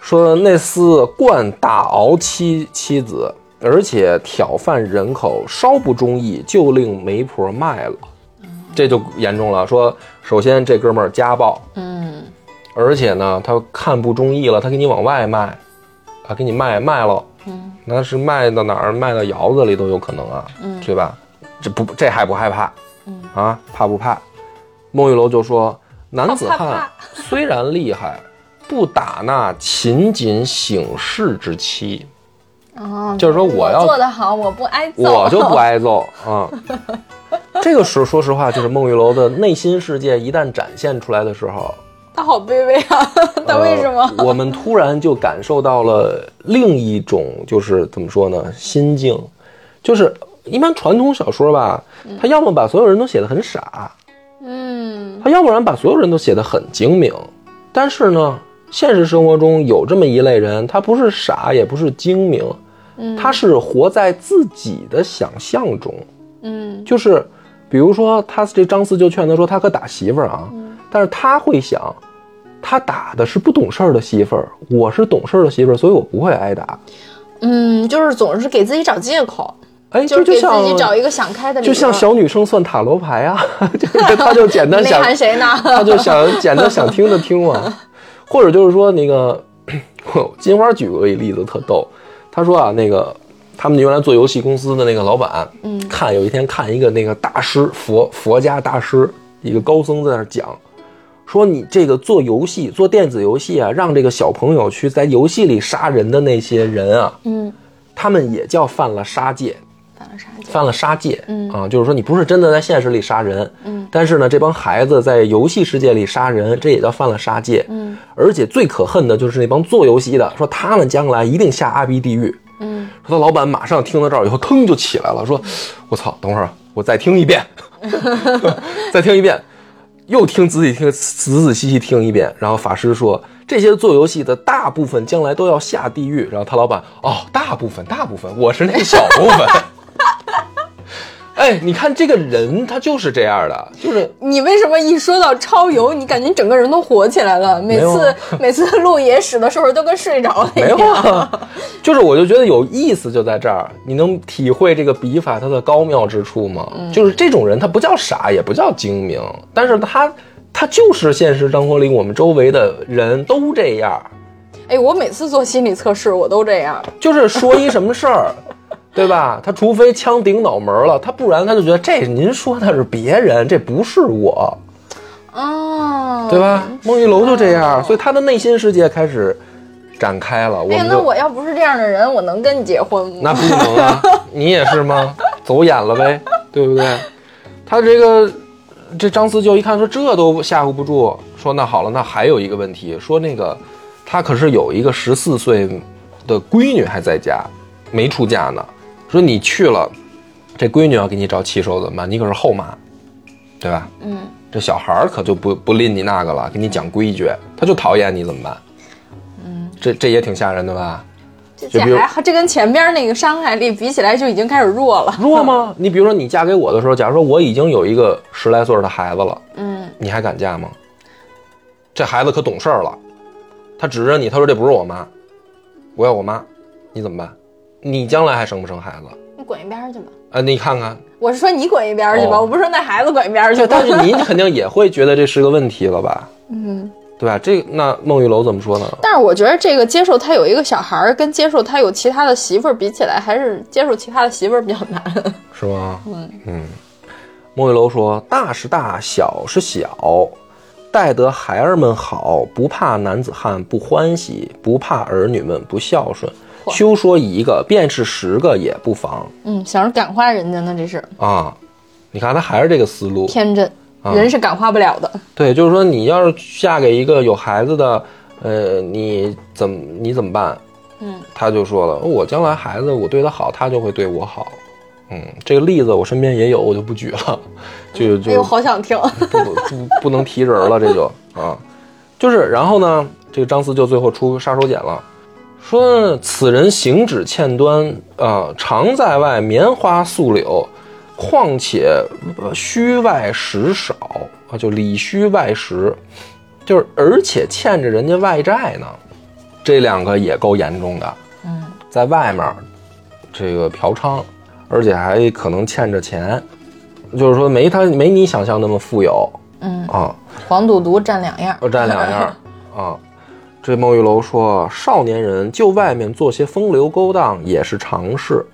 说那厮惯大熬妻妻子，而且挑贩人口，稍不中意就令媒婆卖了，这就严重了。说首先这哥们儿家暴，嗯而且呢他看不中意了，他给你往外卖，啊，给你卖卖了，嗯那是卖到哪儿？卖到窑子里都有可能啊，嗯对吧？这不这还不害怕？嗯啊，怕不怕？孟玉楼就说：“男子汉虽然厉害，不打那勤谨省事之妻。哦，就是说我要做得好，我不挨揍，我就不挨揍啊。*laughs* 这个时候，说实话，就是孟玉楼的内心世界一旦展现出来的时候，他好卑微啊！*laughs* 他为什么？呃我们突然就感受到了另一种，就是怎么说呢，心境，就是一般传统小说吧，他要么把所有人都写得很傻，嗯。他要不然把所有人都写得很精明，但是呢，现实生活中有这么一类人，他不是傻，也不是精明，嗯。他是活在自己的想象中，嗯。就是比如说他这张四就劝他说，他可打媳妇儿啊，但是他会想，他打的是不懂事儿的媳妇儿，我是懂事儿的媳妇儿，所以我不会挨打。嗯，就是总是给自己找借口，哎，就是给自己找一个想开的理由。就像小女生算塔罗牌啊，*laughs* 就是他就简单内想 *laughs* 涵谁呢？*laughs* 他就想简单想听的听嘛，或者就是说那个 *coughs* 金花举过一例子特逗，他说啊，那个他们原来做游戏公司的那个老板，嗯看有一天看一个那个大师佛佛家大师一个高僧在那儿讲，说你这个做游戏做电子游戏啊，让这个小朋友去在游戏里杀人的那些人啊，嗯，他们也叫犯了杀戒。犯了杀戒？犯了杀戒，嗯。啊，就是说你不是真的在现实里杀人，嗯，但是呢，这帮孩子在游戏世界里杀人，这也叫犯了杀戒，嗯，而且最可恨的就是那帮做游戏的，说他们将来一定下阿鼻地狱。嗯。说他老板马上听到这儿以后，腾就起来了，说：“我操，等会儿啊我再听一遍，*laughs* *laughs* 再听一遍，又听仔细听，仔仔细细听一遍。”然后法师说：“这些做游戏的大部分将来都要下地狱。”然后他老板：“哦，大部分，大部分，我是那小部分。”哎，你看这个人，他就是这样的，就是你为什么一说到超游，你感觉你整个人都火起来了？每次、啊 *laughs* 每次录野史的时候都跟睡着了一没样。有啊，就是我就觉得有意思就在这儿，你能体会这个笔法它的高妙之处吗？就是这种人，他不叫傻，也不叫精明，但是他他就是现实生活里我们周围的人都这样，哎，我每次做心理测试，我都这样。就是说一什么事儿。对吧？他除非枪顶脑门了，他不然他就觉得这您说的是别人，这不是我，哦，对吧？孟玉楼就这样，所以他的内心世界开始展开了。我哎呀，那我要不是这样的人，我能跟你结婚吗？那不能啊，*laughs* 你也是吗？走眼了呗，对不对？他这个这张四就一看说这都吓唬不住，说那好了，那还有一个问题，说那个他可是有一个十四岁的闺女还在家，没出嫁呢。说你去了，这闺女要给你找气受怎么办？你可是后妈，对吧？嗯，这小孩儿可就不不吝你那个了，给你讲规矩，他就讨厌你怎么办？嗯，这这也挺吓人的吧？这这还这跟前边那个伤害力比起来就已经开始弱了。弱吗？你比如说，你嫁给我的时候，假如说我已经有一个十来岁的孩子了，嗯，你还敢嫁吗？这孩子可懂事儿了，他指着你，他说这不是我妈，我要我妈，你怎么办？你将来还生不生孩子？你滚一边去吧。啊，你看看，我是说你滚一边去吧，哦我不是说那孩子滚一边去。但是你肯定也会觉得这是个问题了吧？*laughs* 嗯，对吧？这那孟玉楼怎么说呢？但是我觉得这个接受他有一个小孩儿，跟接受他有其他的媳妇儿比起来，还是接受其他的媳妇儿比较难。*laughs* 是吗？嗯嗯，孟玉楼说：“大是大，小是小，待得孩儿们好，不怕男子汉不欢喜，不怕儿女们不孝顺。嚯休说一个，便是十个也不妨嗯，想着感化人家呢，这是啊！你看他还是这个思路，天真。啊人是感化不了的。对，就是说你要是嫁给一个有孩子的，呃，你怎么你怎么办？嗯，他就说了，我将来孩子我对他好，他就会对我好。嗯，这个例子我身边也有，我就不举了，*laughs* 就就哎呦，好想听。不不不能提人了，这就啊，就是然后呢，这个张四就最后出杀手锏了，说此人行止欠端啊、常在外棉花素柳，况且呃虚外实少啊，就里虚外实，就是而且欠着人家外债呢，这两个也够严重的。嗯，在外面这个嫖娼，而且还可能欠着钱，就是说没他没你想象那么富有。嗯啊，黄赌毒占两样。要占两样儿 *laughs* 啊。这孟玉楼说，少年人就外面做些风流勾当也是常事。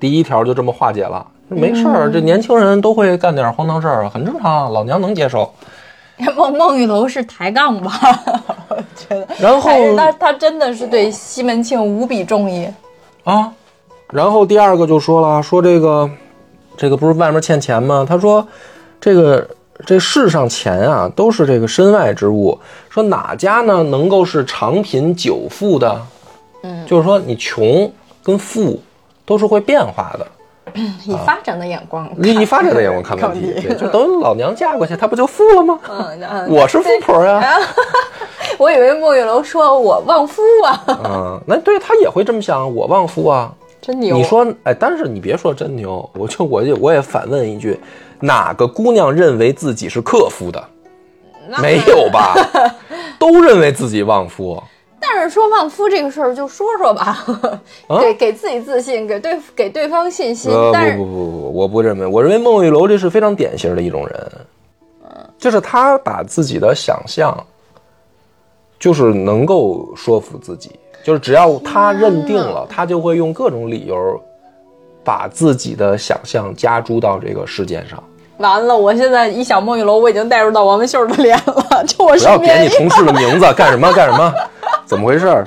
第一条就这么化解了，没事儿，这年轻人都会干点荒唐事儿，很正常，老娘能接受。孟孟玉楼是抬杠吧？*laughs* 我觉得。然后他他真的是对西门庆无比中意。啊，然后第二个就说了，说这个这个不是外面欠钱吗？他说这个这世上钱啊，都是这个身外之物。说哪家呢能够是长贫久富的？嗯，就是说你穷跟富都是会变化的。以发展的眼光，你以发展的眼光看问题，对，就等 *laughs* 老娘嫁过去，她不就富了吗？嗯嗯，我是富婆呀，*laughs* 我以为孟玉楼说我旺夫啊，嗯，那对她也会这么想，我旺夫啊。真牛。你说，哎，但是你别说真牛，*laughs* 我就我就我也反问一句，哪个姑娘认为自己是克夫的？没有吧？*laughs* 都认为自己旺夫。但是说旺夫这个事儿，就说说吧，啊给给自己自信，给对给对方信心。呃，但是不不不不，我不认为，我认为孟玉楼这是非常典型的一种人，就是他把自己的想象，就是能够说服自己，就是只要他认定了，他就会用各种理由，把自己的想象加诸到这个事件上。完了，我现在一想孟玉楼，我已经带入到王文秀的脸了。*laughs* 就我不要点你同事的名字，干什么干什么？怎么回事？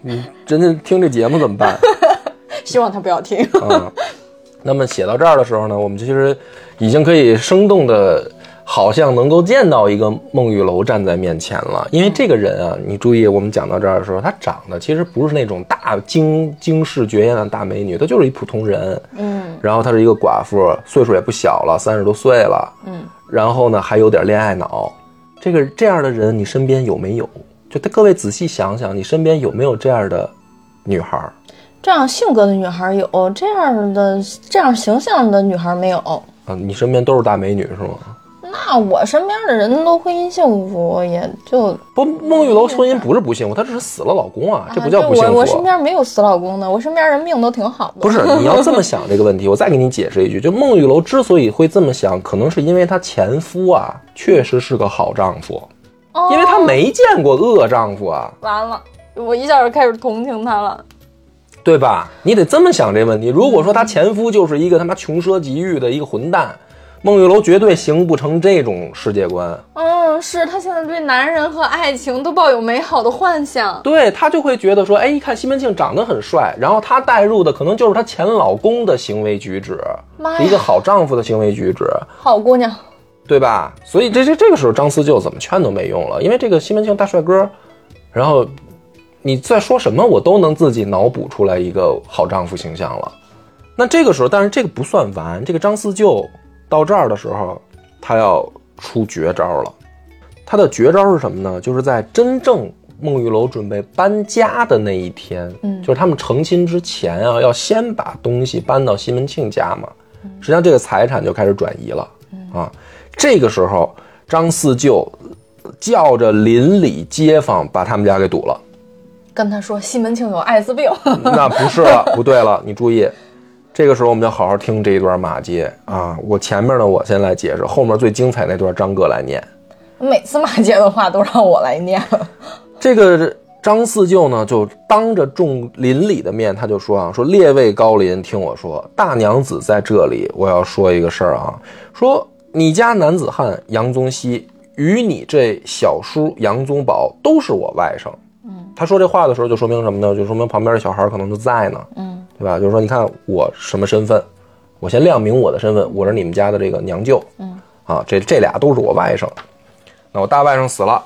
你真的听这节目怎么办？*laughs* 希望他不要听。嗯，*laughs* 那么写到这儿的时候呢，我们其实已经可以生动的，好像能够见到一个孟玉楼站在面前了。因为这个人啊，你注意，我们讲到这儿的时候，她长得其实不是那种大惊惊世绝艳的大美女，她就是一普通人。嗯然后她是一个寡妇，岁数也不小了，三十多岁了。嗯，然后呢，还有点恋爱脑。这个这样的人，你身边有没有？就他各位仔细想想，你身边有没有这样的女孩儿？这样性格的女孩有，这样的这样形象的女孩没有。啊，你身边都是大美女是吗？那我身边的人都婚姻幸福，也就不，孟玉楼婚姻不是不幸福，她只是死了老公啊，这不叫啊不幸福。就我我身边没有死老公的，我身边人命都挺好的。不是，你要这么 *laughs* 想这个问题，我再给你解释一句，就孟玉楼之所以会这么想，可能是因为她前夫啊，确实是个好丈夫，哦，因为她没见过恶丈夫啊，完了，我一下就开始同情她了。对吧？你得这么想这问题。如果说她前夫就是一个他妈穷奢极欲的一个混蛋，孟玉楼绝对形不成这种世界观。嗯，是他现在对男人和爱情都抱有美好的幻想。对她就会觉得说，哎，一看西门庆长得很帅，然后她带入的可能就是她前老公的行为举止，一个好丈夫的行为举止。好姑娘，对吧？所以这这这个时候张思就怎么劝都没用了，因为这个西门庆大帅哥，然后你再说什么，我都能自己脑补出来一个好丈夫形象了。那这个时候，但是这个不算完，这个张思就到这儿的时候，他要出绝招了。他的绝招是什么呢？就是在真正孟玉楼准备搬家的那一天，嗯就是他们成亲之前啊，要先把东西搬到西门庆家嘛。实际上，这个财产就开始转移了啊。这个时候，张四舅叫着邻里街坊把他们家给堵了。跟他说西门庆有艾滋病。*laughs* 那不是了，不对了，你注意，这个时候我们要好好听这一段马街啊。我前面呢，我先来解释，后面最精彩那段张哥来念。每次骂街的话都让我来念。*laughs* 这个张四舅呢，就当着众邻里的面，他就说啊，说列位高邻，听我说，大娘子在这里，我要说一个事儿啊，说你家男子汉杨宗羲与你这小叔杨宗保都是我外甥。嗯，他说这话的时候，就说明什么呢？就说明旁边的小孩可能就在呢。嗯，对吧？就是说，你看我什么身份，我先亮明我的身份，我是你们家的这个娘舅。嗯，啊，这这俩都是我外甥。那我大外甥死了，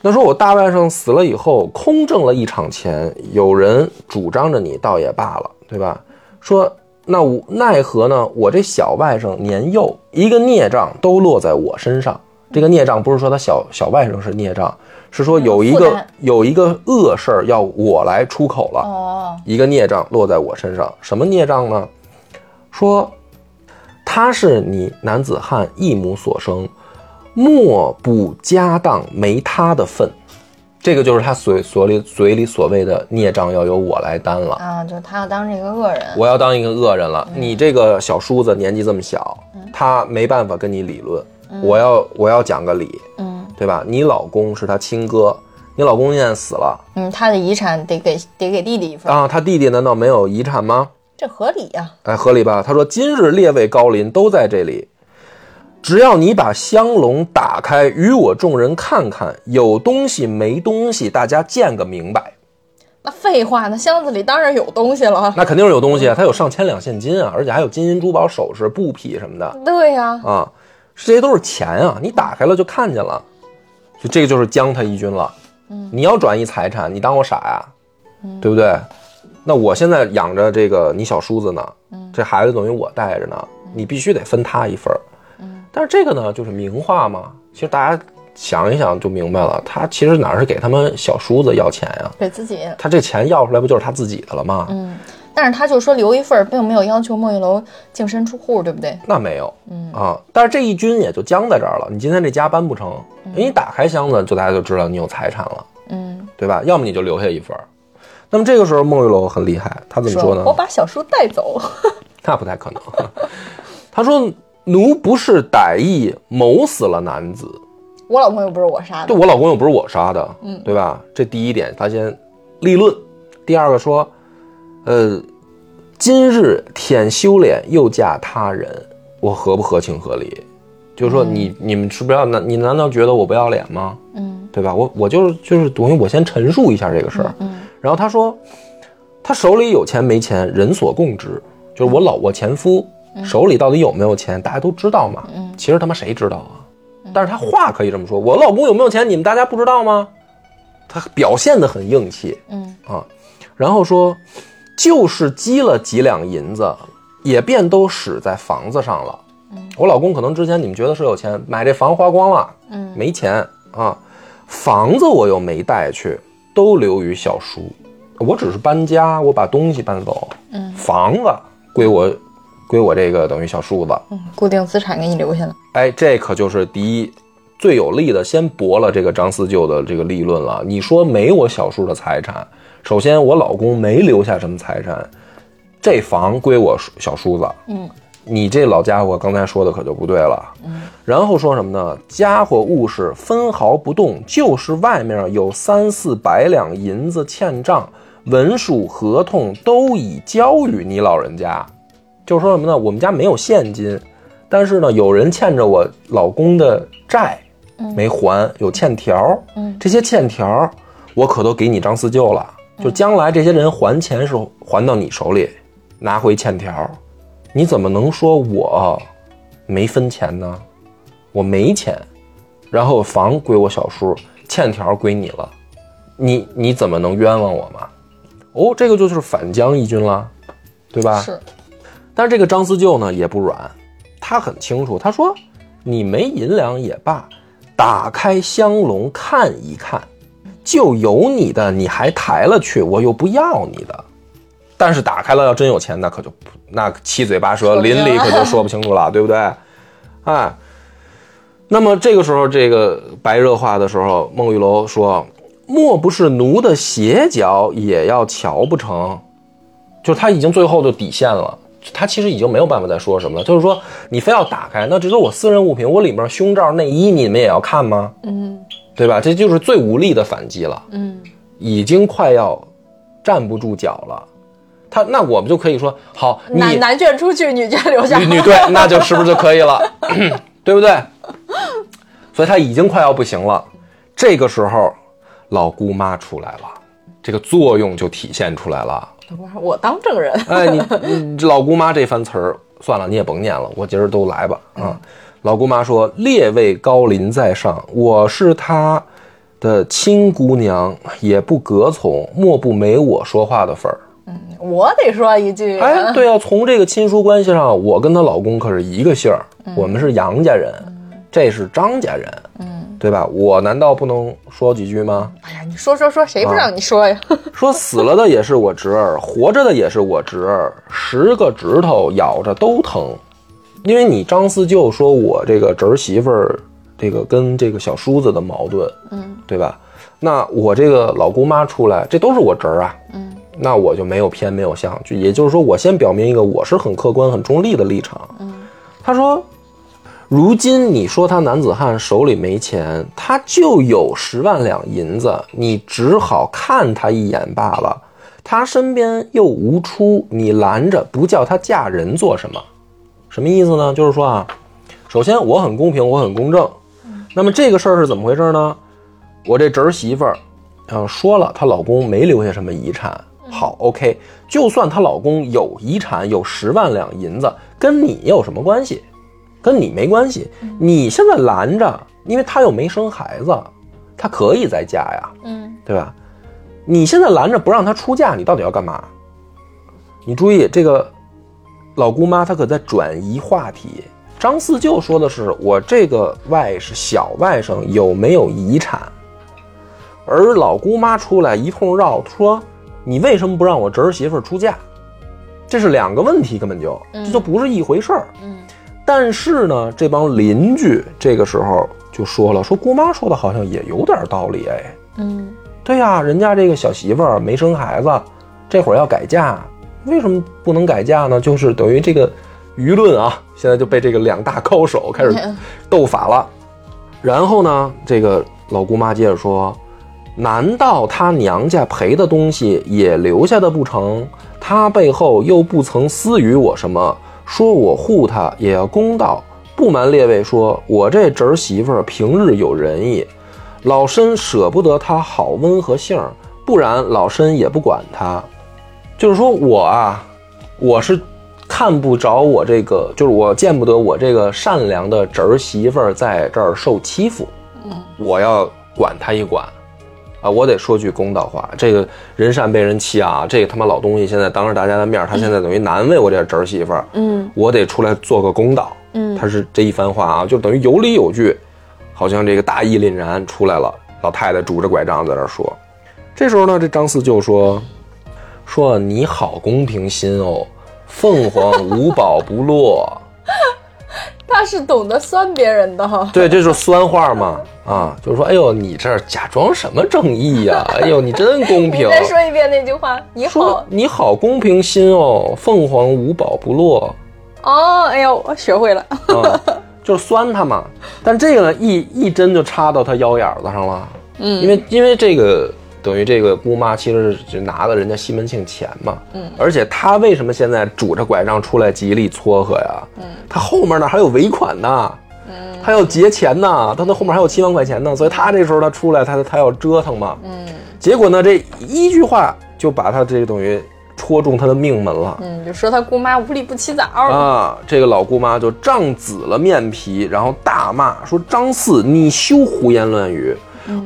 那说我大外甥死了以后，空挣了一场钱，有人主张着你倒也罢了，对吧？说那我奈何呢？我这小外甥年幼，一个孽障都落在我身上。这个孽障不是说他小小外甥是孽障，是说有一个有一个恶事儿要我来出口了。哦，一个孽障落在我身上，什么孽障呢？说他是你男子汉一母所生，莫不家当没他的份。这个就是他嘴所里嘴里所谓的孽障要由我来担了。啊，就他要当这个恶人，我要当一个恶人了。你这个小叔子年纪这么小，他没办法跟你理论。我要我要讲个理，嗯对吧？你老公是他亲哥，你老公现在死了嗯，他的遗产得给得给弟弟一份，啊，他弟弟难道没有遗产吗？这合理呀、哎，合理吧？他说：“今日列位高邻都在这里，只要你把香笼打开，与我众人看看，有东西没东西，大家见个明白。那废话，那箱子里当然有东西了。那肯定是有东西啊，他有上千两现金啊，而且还有金银珠宝首饰、布匹什么的对呀、啊，这些都是钱啊，你打开了就看见了，就这个就是将他一军了。嗯你要转移财产，你当我傻呀？对不对？那我现在养着这个你小叔子呢，这孩子等于我带着呢，你必须得分他一份儿。但是这个呢，就是名画嘛。其实大家想一想就明白了，他其实哪是给他们小叔子要钱呀？给自己。他这钱要出来不就是他自己的了吗？嗯，但是他就说留一份，并没有要求孟玉楼净身出户，对不对？那没有，嗯啊，但是这一军也就僵在这儿了。你今天这家搬不成，因为你打开箱子，就大家就知道你有财产了，嗯，对吧？要么你就留下一份。那么这个时候，孟玉楼很厉害，他怎么说呢？*laughs* 我把小叔带走。*laughs* 那不太可能。*laughs* 他说：“奴不是歹意谋死了男子，我老公又不是我杀的。对我老公又不是我杀的，嗯，对吧？这第一点，他先立论。第二个说，呃，今日舔羞脸又嫁他人，我合不合情合理？就是说你，你们是不是要难？你难道觉得我不要脸吗？嗯对吧？我我就是就是等于我先陈述一下这个事儿。嗯然后他说，他手里有钱没钱，人所共知。就是我老我前夫手里到底有没有钱，大家都知道嘛。嗯其实他妈谁知道啊？但是他话可以这么说，我老公有没有钱，你们大家不知道吗？他表现的很硬气嗯啊。然后说，就是积了几两银子，也便都使在房子上了。我老公可能之前你们觉得是有钱，买这房花光了，嗯没钱啊，房子我又没带去，都留于小叔。我只是搬家，我把东西搬走，嗯房子归我，归我这个等于小叔子。嗯，固定资产给你留下了。哎，这可就是第一最有利的，先驳了这个张四舅的这个立论了。你说没我小叔的财产，首先我老公没留下什么财产，这房归我小叔子。嗯你这老家伙刚才说的可就不对了。嗯然后说什么呢？家伙物事分毫不动，就是外面有三四百两银子欠账，文书合同都已交与你老人家。就是说什么呢？我们家没有现金，但是呢，有人欠着我老公的债没还，有欠条。嗯这些欠条我可都给你张四舅了。就将来这些人还钱时候还到你手里，拿回欠条。你怎么能说我没分钱呢？我没钱，然后房归我小叔，欠条归你了，你你怎么能冤枉我嘛？哦，这个就是反将一军了，对吧？是，但是这个张思旧呢也不软，他很清楚，他说你没银两也罢，打开香笼看一看，就有你的，你还抬了去，我又不要你的。但是打开了，要真有钱，那可就不那七嘴八舌，邻里可就说不清楚了，*laughs* 对不对？哎，那么这个时候，这个白热化的时候，孟玉楼说：“莫不是奴的鞋脚也要瞧不成？”就是他已经最后的底线了，他其实已经没有办法再说什么了。就是说，你非要打开，那这都是我私人物品，我里面胸罩、内衣，你们也要看吗？嗯对吧？这就是最无力的反击了，嗯已经快要站不住脚了。他那我们就可以说，好，你男男眷出去，女眷留下。女女对，那就是不是就可以了，*laughs* 对不对？所以他已经快要不行了。这个时候，老姑妈出来了，这个作用就体现出来了。我当证人。哎，你你老姑妈这番词儿，算了，你也甭念了，我今儿都来吧啊。老姑妈说：“列位高临在上，我是她的亲姑娘，也不隔从，莫不没我说话的份儿。”嗯我得说一句，哎，对啊，从这个亲疏关系上，我跟她老公可是一个姓儿，我们是杨家人，这是张家人，嗯，对吧？我难道不能说几句吗？哎呀，你说说说，谁不让你说呀？*laughs* 说死了的也是我侄儿，活着的也是我侄儿，十个指头咬着都疼。因为你张四舅说我这个侄儿媳妇儿，这个跟这个小叔子的矛盾，嗯对吧？那我这个老姑妈出来，这都是我侄儿啊，嗯那我就没有偏没有向，就也就是说，我先表明一个我是很客观、很中立的立场。嗯，他说，如今你说他男子汉手里没钱，他就有十万两银子，你只好看他一眼罢了。他身边又无出，你拦着不叫他嫁人做什么？什么意思呢？就是说啊，首先我很公平，我很公正。那么这个事儿是怎么回事呢？我这侄儿媳妇儿，嗯，说了她老公没留下什么遗产。好，OK，就算她老公有遗产，有十万两银子，跟你有什么关系？跟你没关系。你现在拦着，因为她又没生孩子，她可以再嫁呀，嗯对吧？你现在拦着不让她出嫁，你到底要干嘛？你注意这个老姑妈，她可在转移话题。张四舅说的是我这个外是小外甥有没有遗产，而老姑妈出来一通绕，说你为什么不让我侄儿媳妇出嫁？这是两个问题，根本就这就不是一回事儿。嗯但是呢，这帮邻居这个时候就说了，说姑妈说的好像也有点道理哎。嗯对呀、人家这个小媳妇儿没生孩子，这会儿要改嫁，为什么不能改嫁呢？就是等于这个舆论啊，现在就被这个两大高手开始斗法了。然后呢，这个老姑妈接着说：“难道她娘家赔的东西也留下的不成？她背后又不曾私语我什么？说我护她也要公道。不瞒列位说，我这侄儿媳妇儿平日有仁义，老身舍不得她好温和性儿，不然老身也不管她。就是说我啊，我是看不着我这个，就是我见不得我这个善良的侄儿媳妇儿在这儿受欺负，嗯我要管她一管。啊，我得说句公道话，这个人善被人欺啊，这个他妈老东西现在当着大家的面儿，他现在等于难为我这侄儿媳妇儿，嗯我得出来做个公道。嗯他是这一番话啊，就等于有理有据，好像这个大义凛然出来了。老太太拄着拐杖在那儿说，这时候呢，这张四就说：“说你好公平心哦，凤凰无宝不落。*laughs* 他是懂得酸别人的哈”。对，这就是酸话嘛啊，就是说，哎呦，你这儿假装什么正义呀、*laughs* 哎呦，你真公平。再说一遍那句话，你好你好公平心哦，凤凰无宝不落。哦，哎呦，我学会了。啊，就是酸他嘛。但这个呢，一一针就插到他腰眼子上了。嗯因为因为这个等于这个姑妈其实是拿了人家西门庆钱嘛。嗯而且她为什么现在拄着拐杖出来极力撮合呀？嗯，他后面呢还有尾款呢。嗯还要结钱呢，他那后面还有七万块钱呢，所以她这时候她出来，她她要折腾嘛。嗯结果呢，这一句话就把他这个等于戳中他的命门了。嗯，就说他姑妈无利不起早。啊，这个老姑妈就涨紫了面皮，然后大骂说：“张四，你休胡言乱语！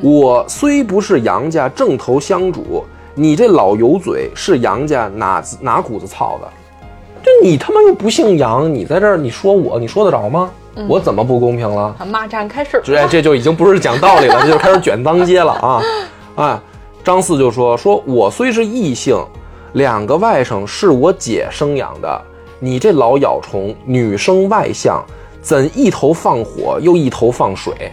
我虽不是杨家正头香主，你这老油嘴是杨家哪子哪股子操的？就你他妈又不姓杨，你在这儿你说我，你说得着吗？我怎么不公平了？他骂战开始了。这这就已经不是讲道理了，*laughs* 这就开始卷当街了啊！哎，张四就说：“说我虽是异姓，两个外甥是我姐生养的，你这老咬虫，女生外向，怎一头放火又一头放水？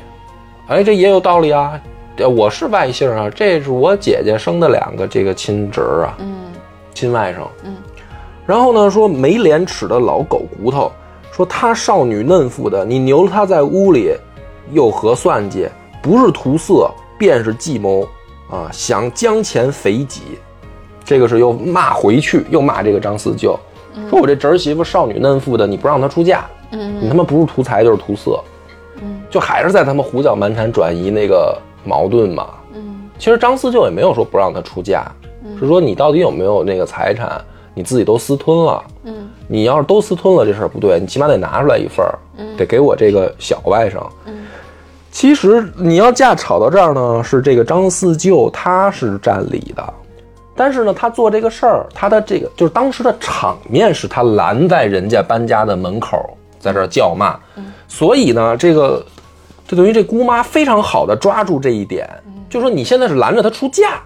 哎，这也有道理啊！呃我是外姓啊，这是我姐姐生的两个这个亲侄儿啊，嗯亲外甥。嗯，然后呢，说没廉耻的老狗骨头，说她少女嫩妇的，你留她在屋里，又何算计？不是图色，便是计谋啊！想将钱肥己，这个是又骂回去，又骂这个张四舅，说我这侄儿媳妇少女嫩妇的，你不让她出嫁，嗯你他妈不是图财就是图色，嗯。就还是在他们胡搅蛮缠转移那个矛盾嘛。嗯。其实张四舅也没有说不让他出嫁，是说你到底有没有那个财产，你自己都私吞了。嗯。你要是都私吞了，这事儿不对，你起码得拿出来一份儿，得给我这个小外甥。嗯。其实你要架吵到这儿呢，是这个张四舅他是占理的，但是呢，他做这个事儿，他的这个就是当时的场面是他拦在人家搬家的门口，在这儿叫骂，所以呢，这个就等于这姑妈非常好的抓住这一点，就说你现在是拦着他出嫁，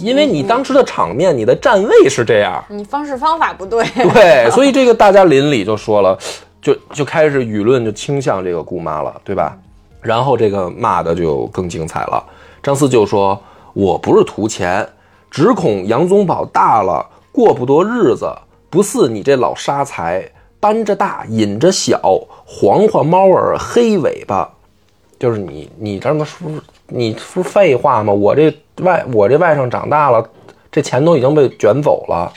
因为你当时的场面，你的站位是这样，你方式方法不对，*laughs* 对，*laughs* 所以这个大家邻里就说了，就就开始舆论就倾向这个姑妈了，对吧？然后这个骂的就更精彩了。张四就说：“我不是图钱，只恐杨宗保大了过不多日子，不似你这老杀财，搬着大引着小，黄花猫儿黑尾巴。就是你，你这么说，你不是废话吗？我这外，我这外甥长大了，这钱都已经被卷走了，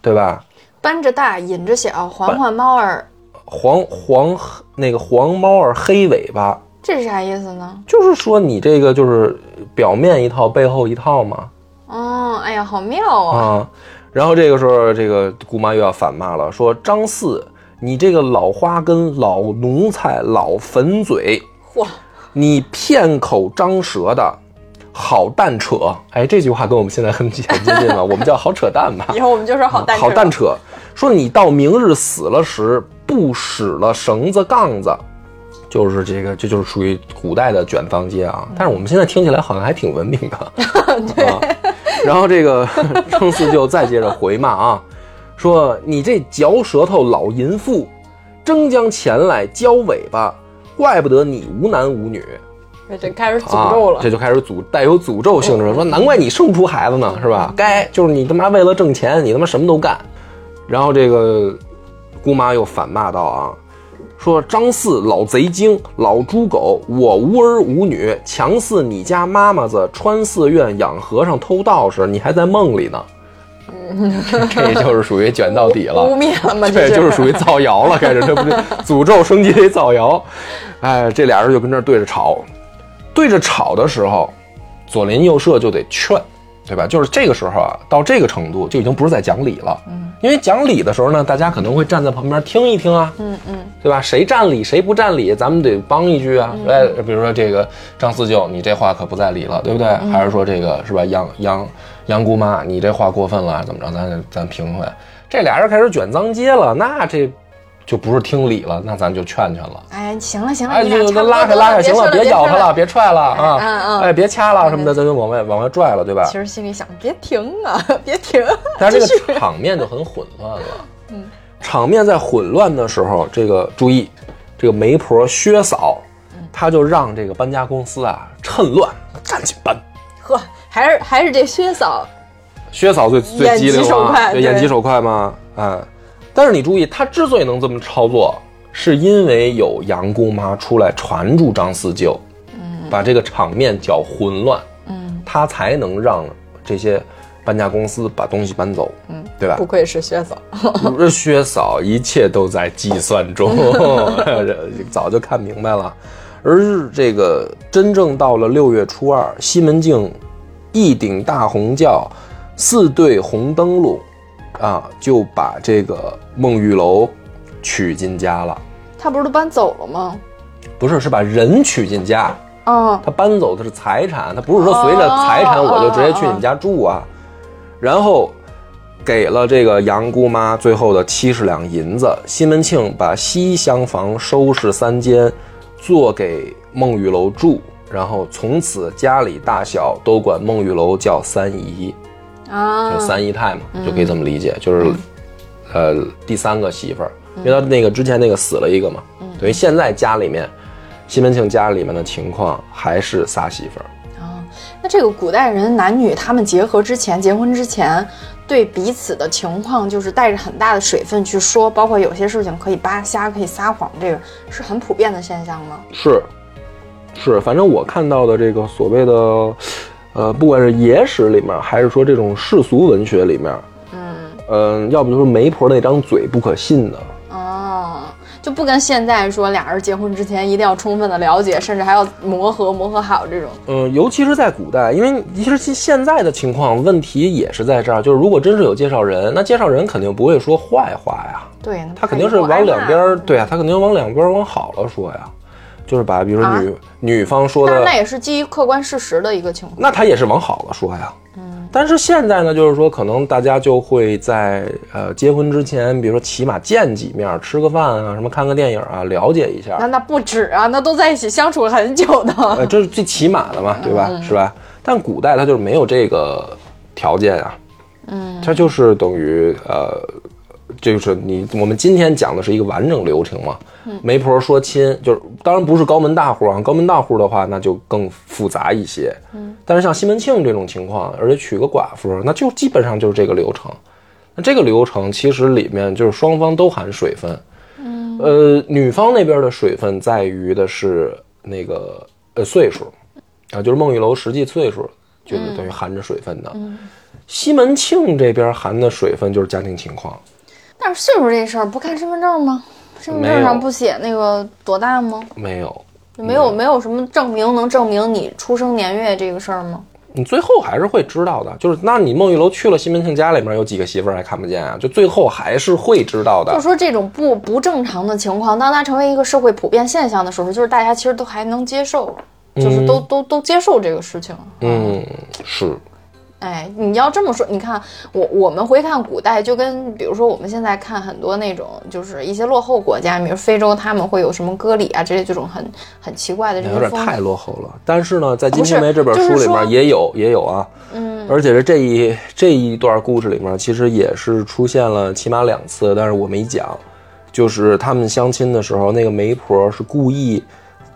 对吧？搬着大引着小，黄花猫儿，黄黄那个黄猫儿黑尾巴。”这是啥意思呢？就是说你这个就是表面一套，背后一套嘛。哦，哎呀，好妙啊！啊，然后这个时候，这个姑妈又要反骂了，说张四，你这个老花根、老奴才、老粉嘴，嚯，你片口张舌的，好蛋扯！哎，这句话跟我们现在很很接近了，*laughs* 我们叫好扯淡吧。以后我们就说好蛋好蛋扯。说你到明日死了时，不使了绳子杠子。就是这个，这就是属于古代的卷方街啊。但是我们现在听起来好像还挺文明的。*laughs* 对。然后这个 *laughs* 张四舅再接着回骂啊，说你这嚼舌头老淫妇，争将前来交尾巴，怪不得你无男无女。这开始诅咒了，这就开始诅带有诅咒性质，说难怪你生不出孩子呢，是吧？该就是你他妈为了挣钱，你他妈什么都干。然后这个姑妈又反骂道啊。说张四老贼精，老猪狗，我无儿无女，强似你家妈妈子穿寺院养和尚偷道士，你还在梦里呢。*laughs* 这就是属于卷到底了，污蔑了吗？*laughs* 对，就是属于造谣了，开始这不是诅咒升级为造谣。哎，这俩人就跟这对着吵，对着吵的时候，左邻右舍就得劝。对吧？就是这个时候啊，到这个程度就已经不是在讲理了。嗯，因为讲理的时候呢，大家可能会站在旁边听一听啊。嗯嗯，对吧？谁占理谁不占理，咱们得帮一句啊。哎，比如说这个张四舅，你这话可不在理了，对不对？还是说这个是吧？杨杨杨姑妈，你这话过分了，怎么着？咱咱评评。这俩人开始卷脏街了，那这。就不是听理了，那咱就劝劝了。哎，行了行了，哎，就拉开拉开，行了，别咬他了，别踹了啊！嗯嗯，哎，别掐了什么的，咱就往外往外拽了，对吧？其实心里想，别停啊，别停。*laughs* 但是这个场面就很混乱了。*laughs* 嗯，场面在混乱的时候，这个注意，这个媒婆薛嫂，她就让这个搬家公司啊趁乱赶紧搬。呵，还是还是这薛嫂，薛嫂最最机灵啊，眼疾手快吗？哎。但是你注意，她之所以能这么操作，是因为有杨姑妈出来传住张四舅，嗯，把这个场面搅混乱，嗯，他才能让这些搬家公司把东西搬走，嗯，对吧？不愧是薛嫂，不 *laughs* 是薛嫂，一切都在计算中，*laughs* 早就看明白了。而这个真正到了六月初二，西门庆一顶大红轿，四对红灯笼。啊，就把这个孟玉楼娶进家了。他不是都搬走了吗？不是，是把人娶进家。哦，他搬走的是财产，他不是说随着财产我就直接去你们家住啊。然后给了这个杨姑妈最后的七十两银子。西门庆把西厢房收拾三间，做给孟玉楼住。然后从此家里大小都管孟玉楼叫三姨。啊就三姨太嘛，就可以这么理解，就是，呃，第三个媳妇儿，因为他那个之前那个死了一个嘛，等于现在家里面，西门庆家里面的情况还是仨媳妇儿。啊，那这个古代人男女他们结合之前，结婚之前，对彼此的情况就是带着很大的水分去说，包括有些事情可以扒瞎，可以撒谎，这个是很普遍的现象吗？是，是，反正我看到的这个所谓的。呃，不管是野史里面，还是说这种世俗文学里面，嗯，呃，要不就是媒婆那张嘴不可信的。哦，就不跟现在说俩人结婚之前一定要充分的了解，甚至还要磨合磨合好这种。嗯，尤其是在古代，因为其实现在的情况问题也是在这儿，就是如果真是有介绍人，那介绍人肯定不会说坏话呀，对，他肯定是往两边儿，对啊，他肯定往两边儿往好了说呀，就是把比如说女、女方说的，那也是基于客观事实的一个情况，那他也是往好了说呀。嗯，但是现在呢，就是说可能大家就会在呃结婚之前，比如说起码见几面，吃个饭啊，什么看个电影啊，了解一下。那那不止啊，那都在一起相处很久的，呃，这是最起码的嘛，对吧？是吧？但古代他就是没有这个条件啊，嗯，他就是等于呃。就是你，我们今天讲的是一个完整流程嘛。媒婆说亲，就是当然不是高门大户啊。高门大户的话，那就更复杂一些。嗯，但是像西门庆这种情况，而且娶个寡妇，那就基本上就是这个流程。那这个流程其实里面就是双方都含水分。嗯，呃，女方那边的水分在于的是那个呃岁数啊，就是孟玉楼实际岁数就是等于含着水分的。西门庆这边含的水分就是家庭情况。但是岁数这事儿不看身份证吗？身份证上不写那个多大吗？没有，没有，没有什么证明能证明你出生年月这个事儿吗？你最后还是会知道的。就是那你孟玉楼去了西门庆家里面有几个媳妇儿还看不见啊？就最后还是会知道的。就说这种不不正常的情况，当它成为一个社会普遍现象的时候，就是大家其实都还能接受，就是都都都接受这个事情。嗯，是。哎，你要这么说，你看我我们回看古代，就跟比如说我们现在看很多那种，就是一些落后国家，比如非洲，他们会有什么割礼啊之类这种很很奇怪的这种。有点太落后了。但是呢，在《金瓶梅》这本书里面也有也有啊，嗯，而且是这一这一段故事里面，其实也是出现了起码两次，但是我没讲，就是他们相亲的时候，那个媒婆是故意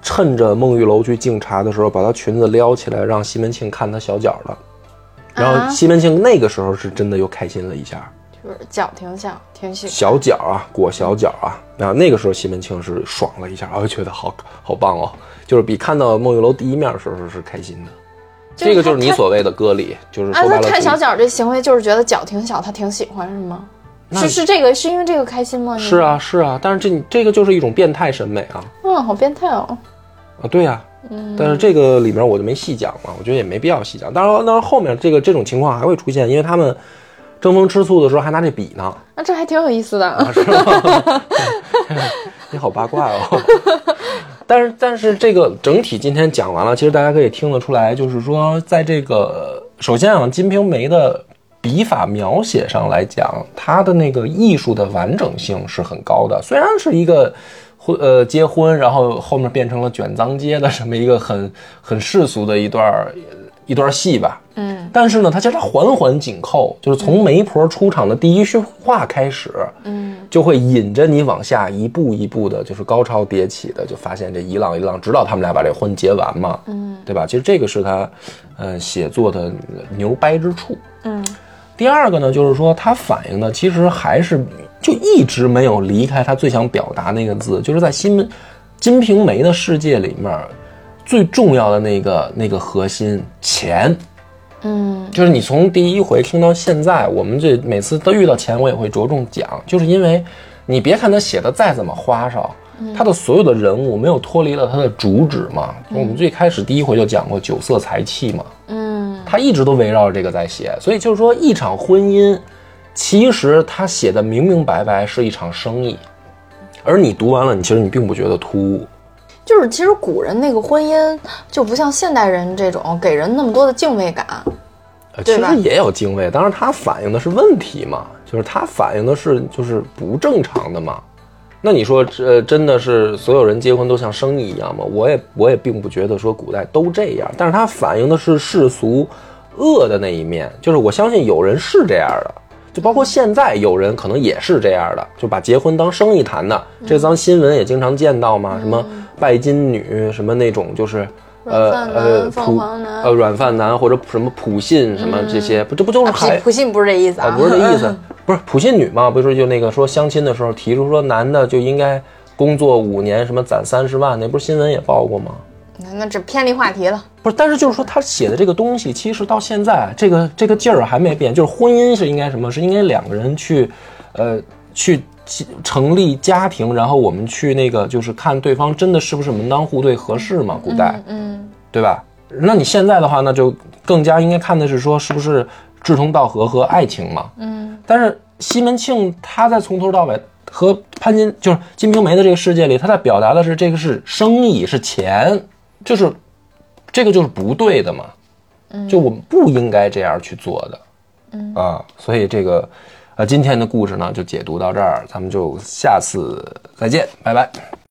趁着孟玉楼去敬茶的时候，把她裙子撩起来，让西门庆看她小脚的。然后西门庆那个时候是真的又开心了一下，就是脚挺小，挺小小脚啊，裹小脚啊。然后那个时候西门庆是爽了一下，啊觉得好好棒哦，就是比看到孟玉楼第一面的时候是开心的。这个就是你所谓的割礼，就是说白了，看小脚这行为就是觉得脚挺小，他挺喜欢是吗？是是这个是因为这个开心吗？是啊是啊，但是这这个就是一种变态审美啊。嗯，好变态哦。啊，对呀。但是这个里面我就没细讲了，我觉得也没必要细讲。当然，当然后面这个这种情况还会出现，因为他们争风吃醋的时候还拿这笔呢。那这还挺有意思的，啊是吧？*laughs* 你好八卦哦。但是，但是这个整体今天讲完了，其实大家可以听得出来，就是说，在这个首先啊，《金瓶梅》的笔法描写上来讲，它的那个艺术的完整性是很高的，虽然是一个。婚呃结婚，然后后面变成了卷脏街的这么一个很很世俗的一段一段戏吧。嗯，但是呢，他其实它环环紧扣，就是从媒婆出场的第一句话开始，嗯，就会引着你往下一步一步的，就是高潮迭起的，就发现这一浪一浪，直到他们俩把这婚结完嘛。嗯，对吧？其实这个是他呃写作的牛掰之处。嗯，第二个呢，就是说他反映的其实还是。就一直没有离开他最想表达那个字，就是在《新《金瓶梅》的世界里面，最重要的那个那个核心钱。嗯，就是你从第一回听到现在，我们这每次都遇到钱，我也会着重讲，就是因为你别看他写的再怎么花哨，他的所有的人物没有脱离了他的主旨嘛。我们最开始第一回就讲过酒色财气嘛。嗯，他一直都围绕着这个在写，所以就是说一场婚姻。其实他写的明明白白是一场生意，而你读完了，你其实你并不觉得突兀。就是其实古人那个婚姻就不像现代人这种给人那么多的敬畏感，其实也有敬畏，当然他反映的是问题嘛，就是他反映的是就是不正常的嘛。那你说这真的是所有人结婚都像生意一样吗？我也我也并不觉得说古代都这样，但是他反映的是世俗恶的那一面，就是我相信有人是这样的。就包括现在有人可能也是这样的，就把结婚当生意谈的，这咱新闻也经常见到嘛，什么拜金女，什么那种就是呃呃普呃软饭男或者什么普信什么这些，不这不就是还普信不是这意思啊？不是这意思，*laughs* 不是普信女嘛？不是就那个说相亲的时候提出说男的就应该工作五年什么攒三十万，那不是新闻也报过吗？那这偏离话题了，不是？但是就是说，他写的这个东西，其实到现在这个这个劲儿还没变。就是婚姻是应该什么？是应该两个人去，呃，去成立家庭，然后我们去那个就是看对方真的是不是门当户对合适嘛？古代，嗯对吧？那你现在的话，那就更加应该看的是说是不是志同道合和爱情嘛？嗯但是西门庆他在从头到尾和潘金就是《金瓶梅》的这个世界里，他在表达的是这个是生意是钱，就是这个就是不对的嘛，就我们不应该这样去做的，嗯啊，所以这个呃今天的故事呢就解读到这儿，咱们就下次再见，拜拜。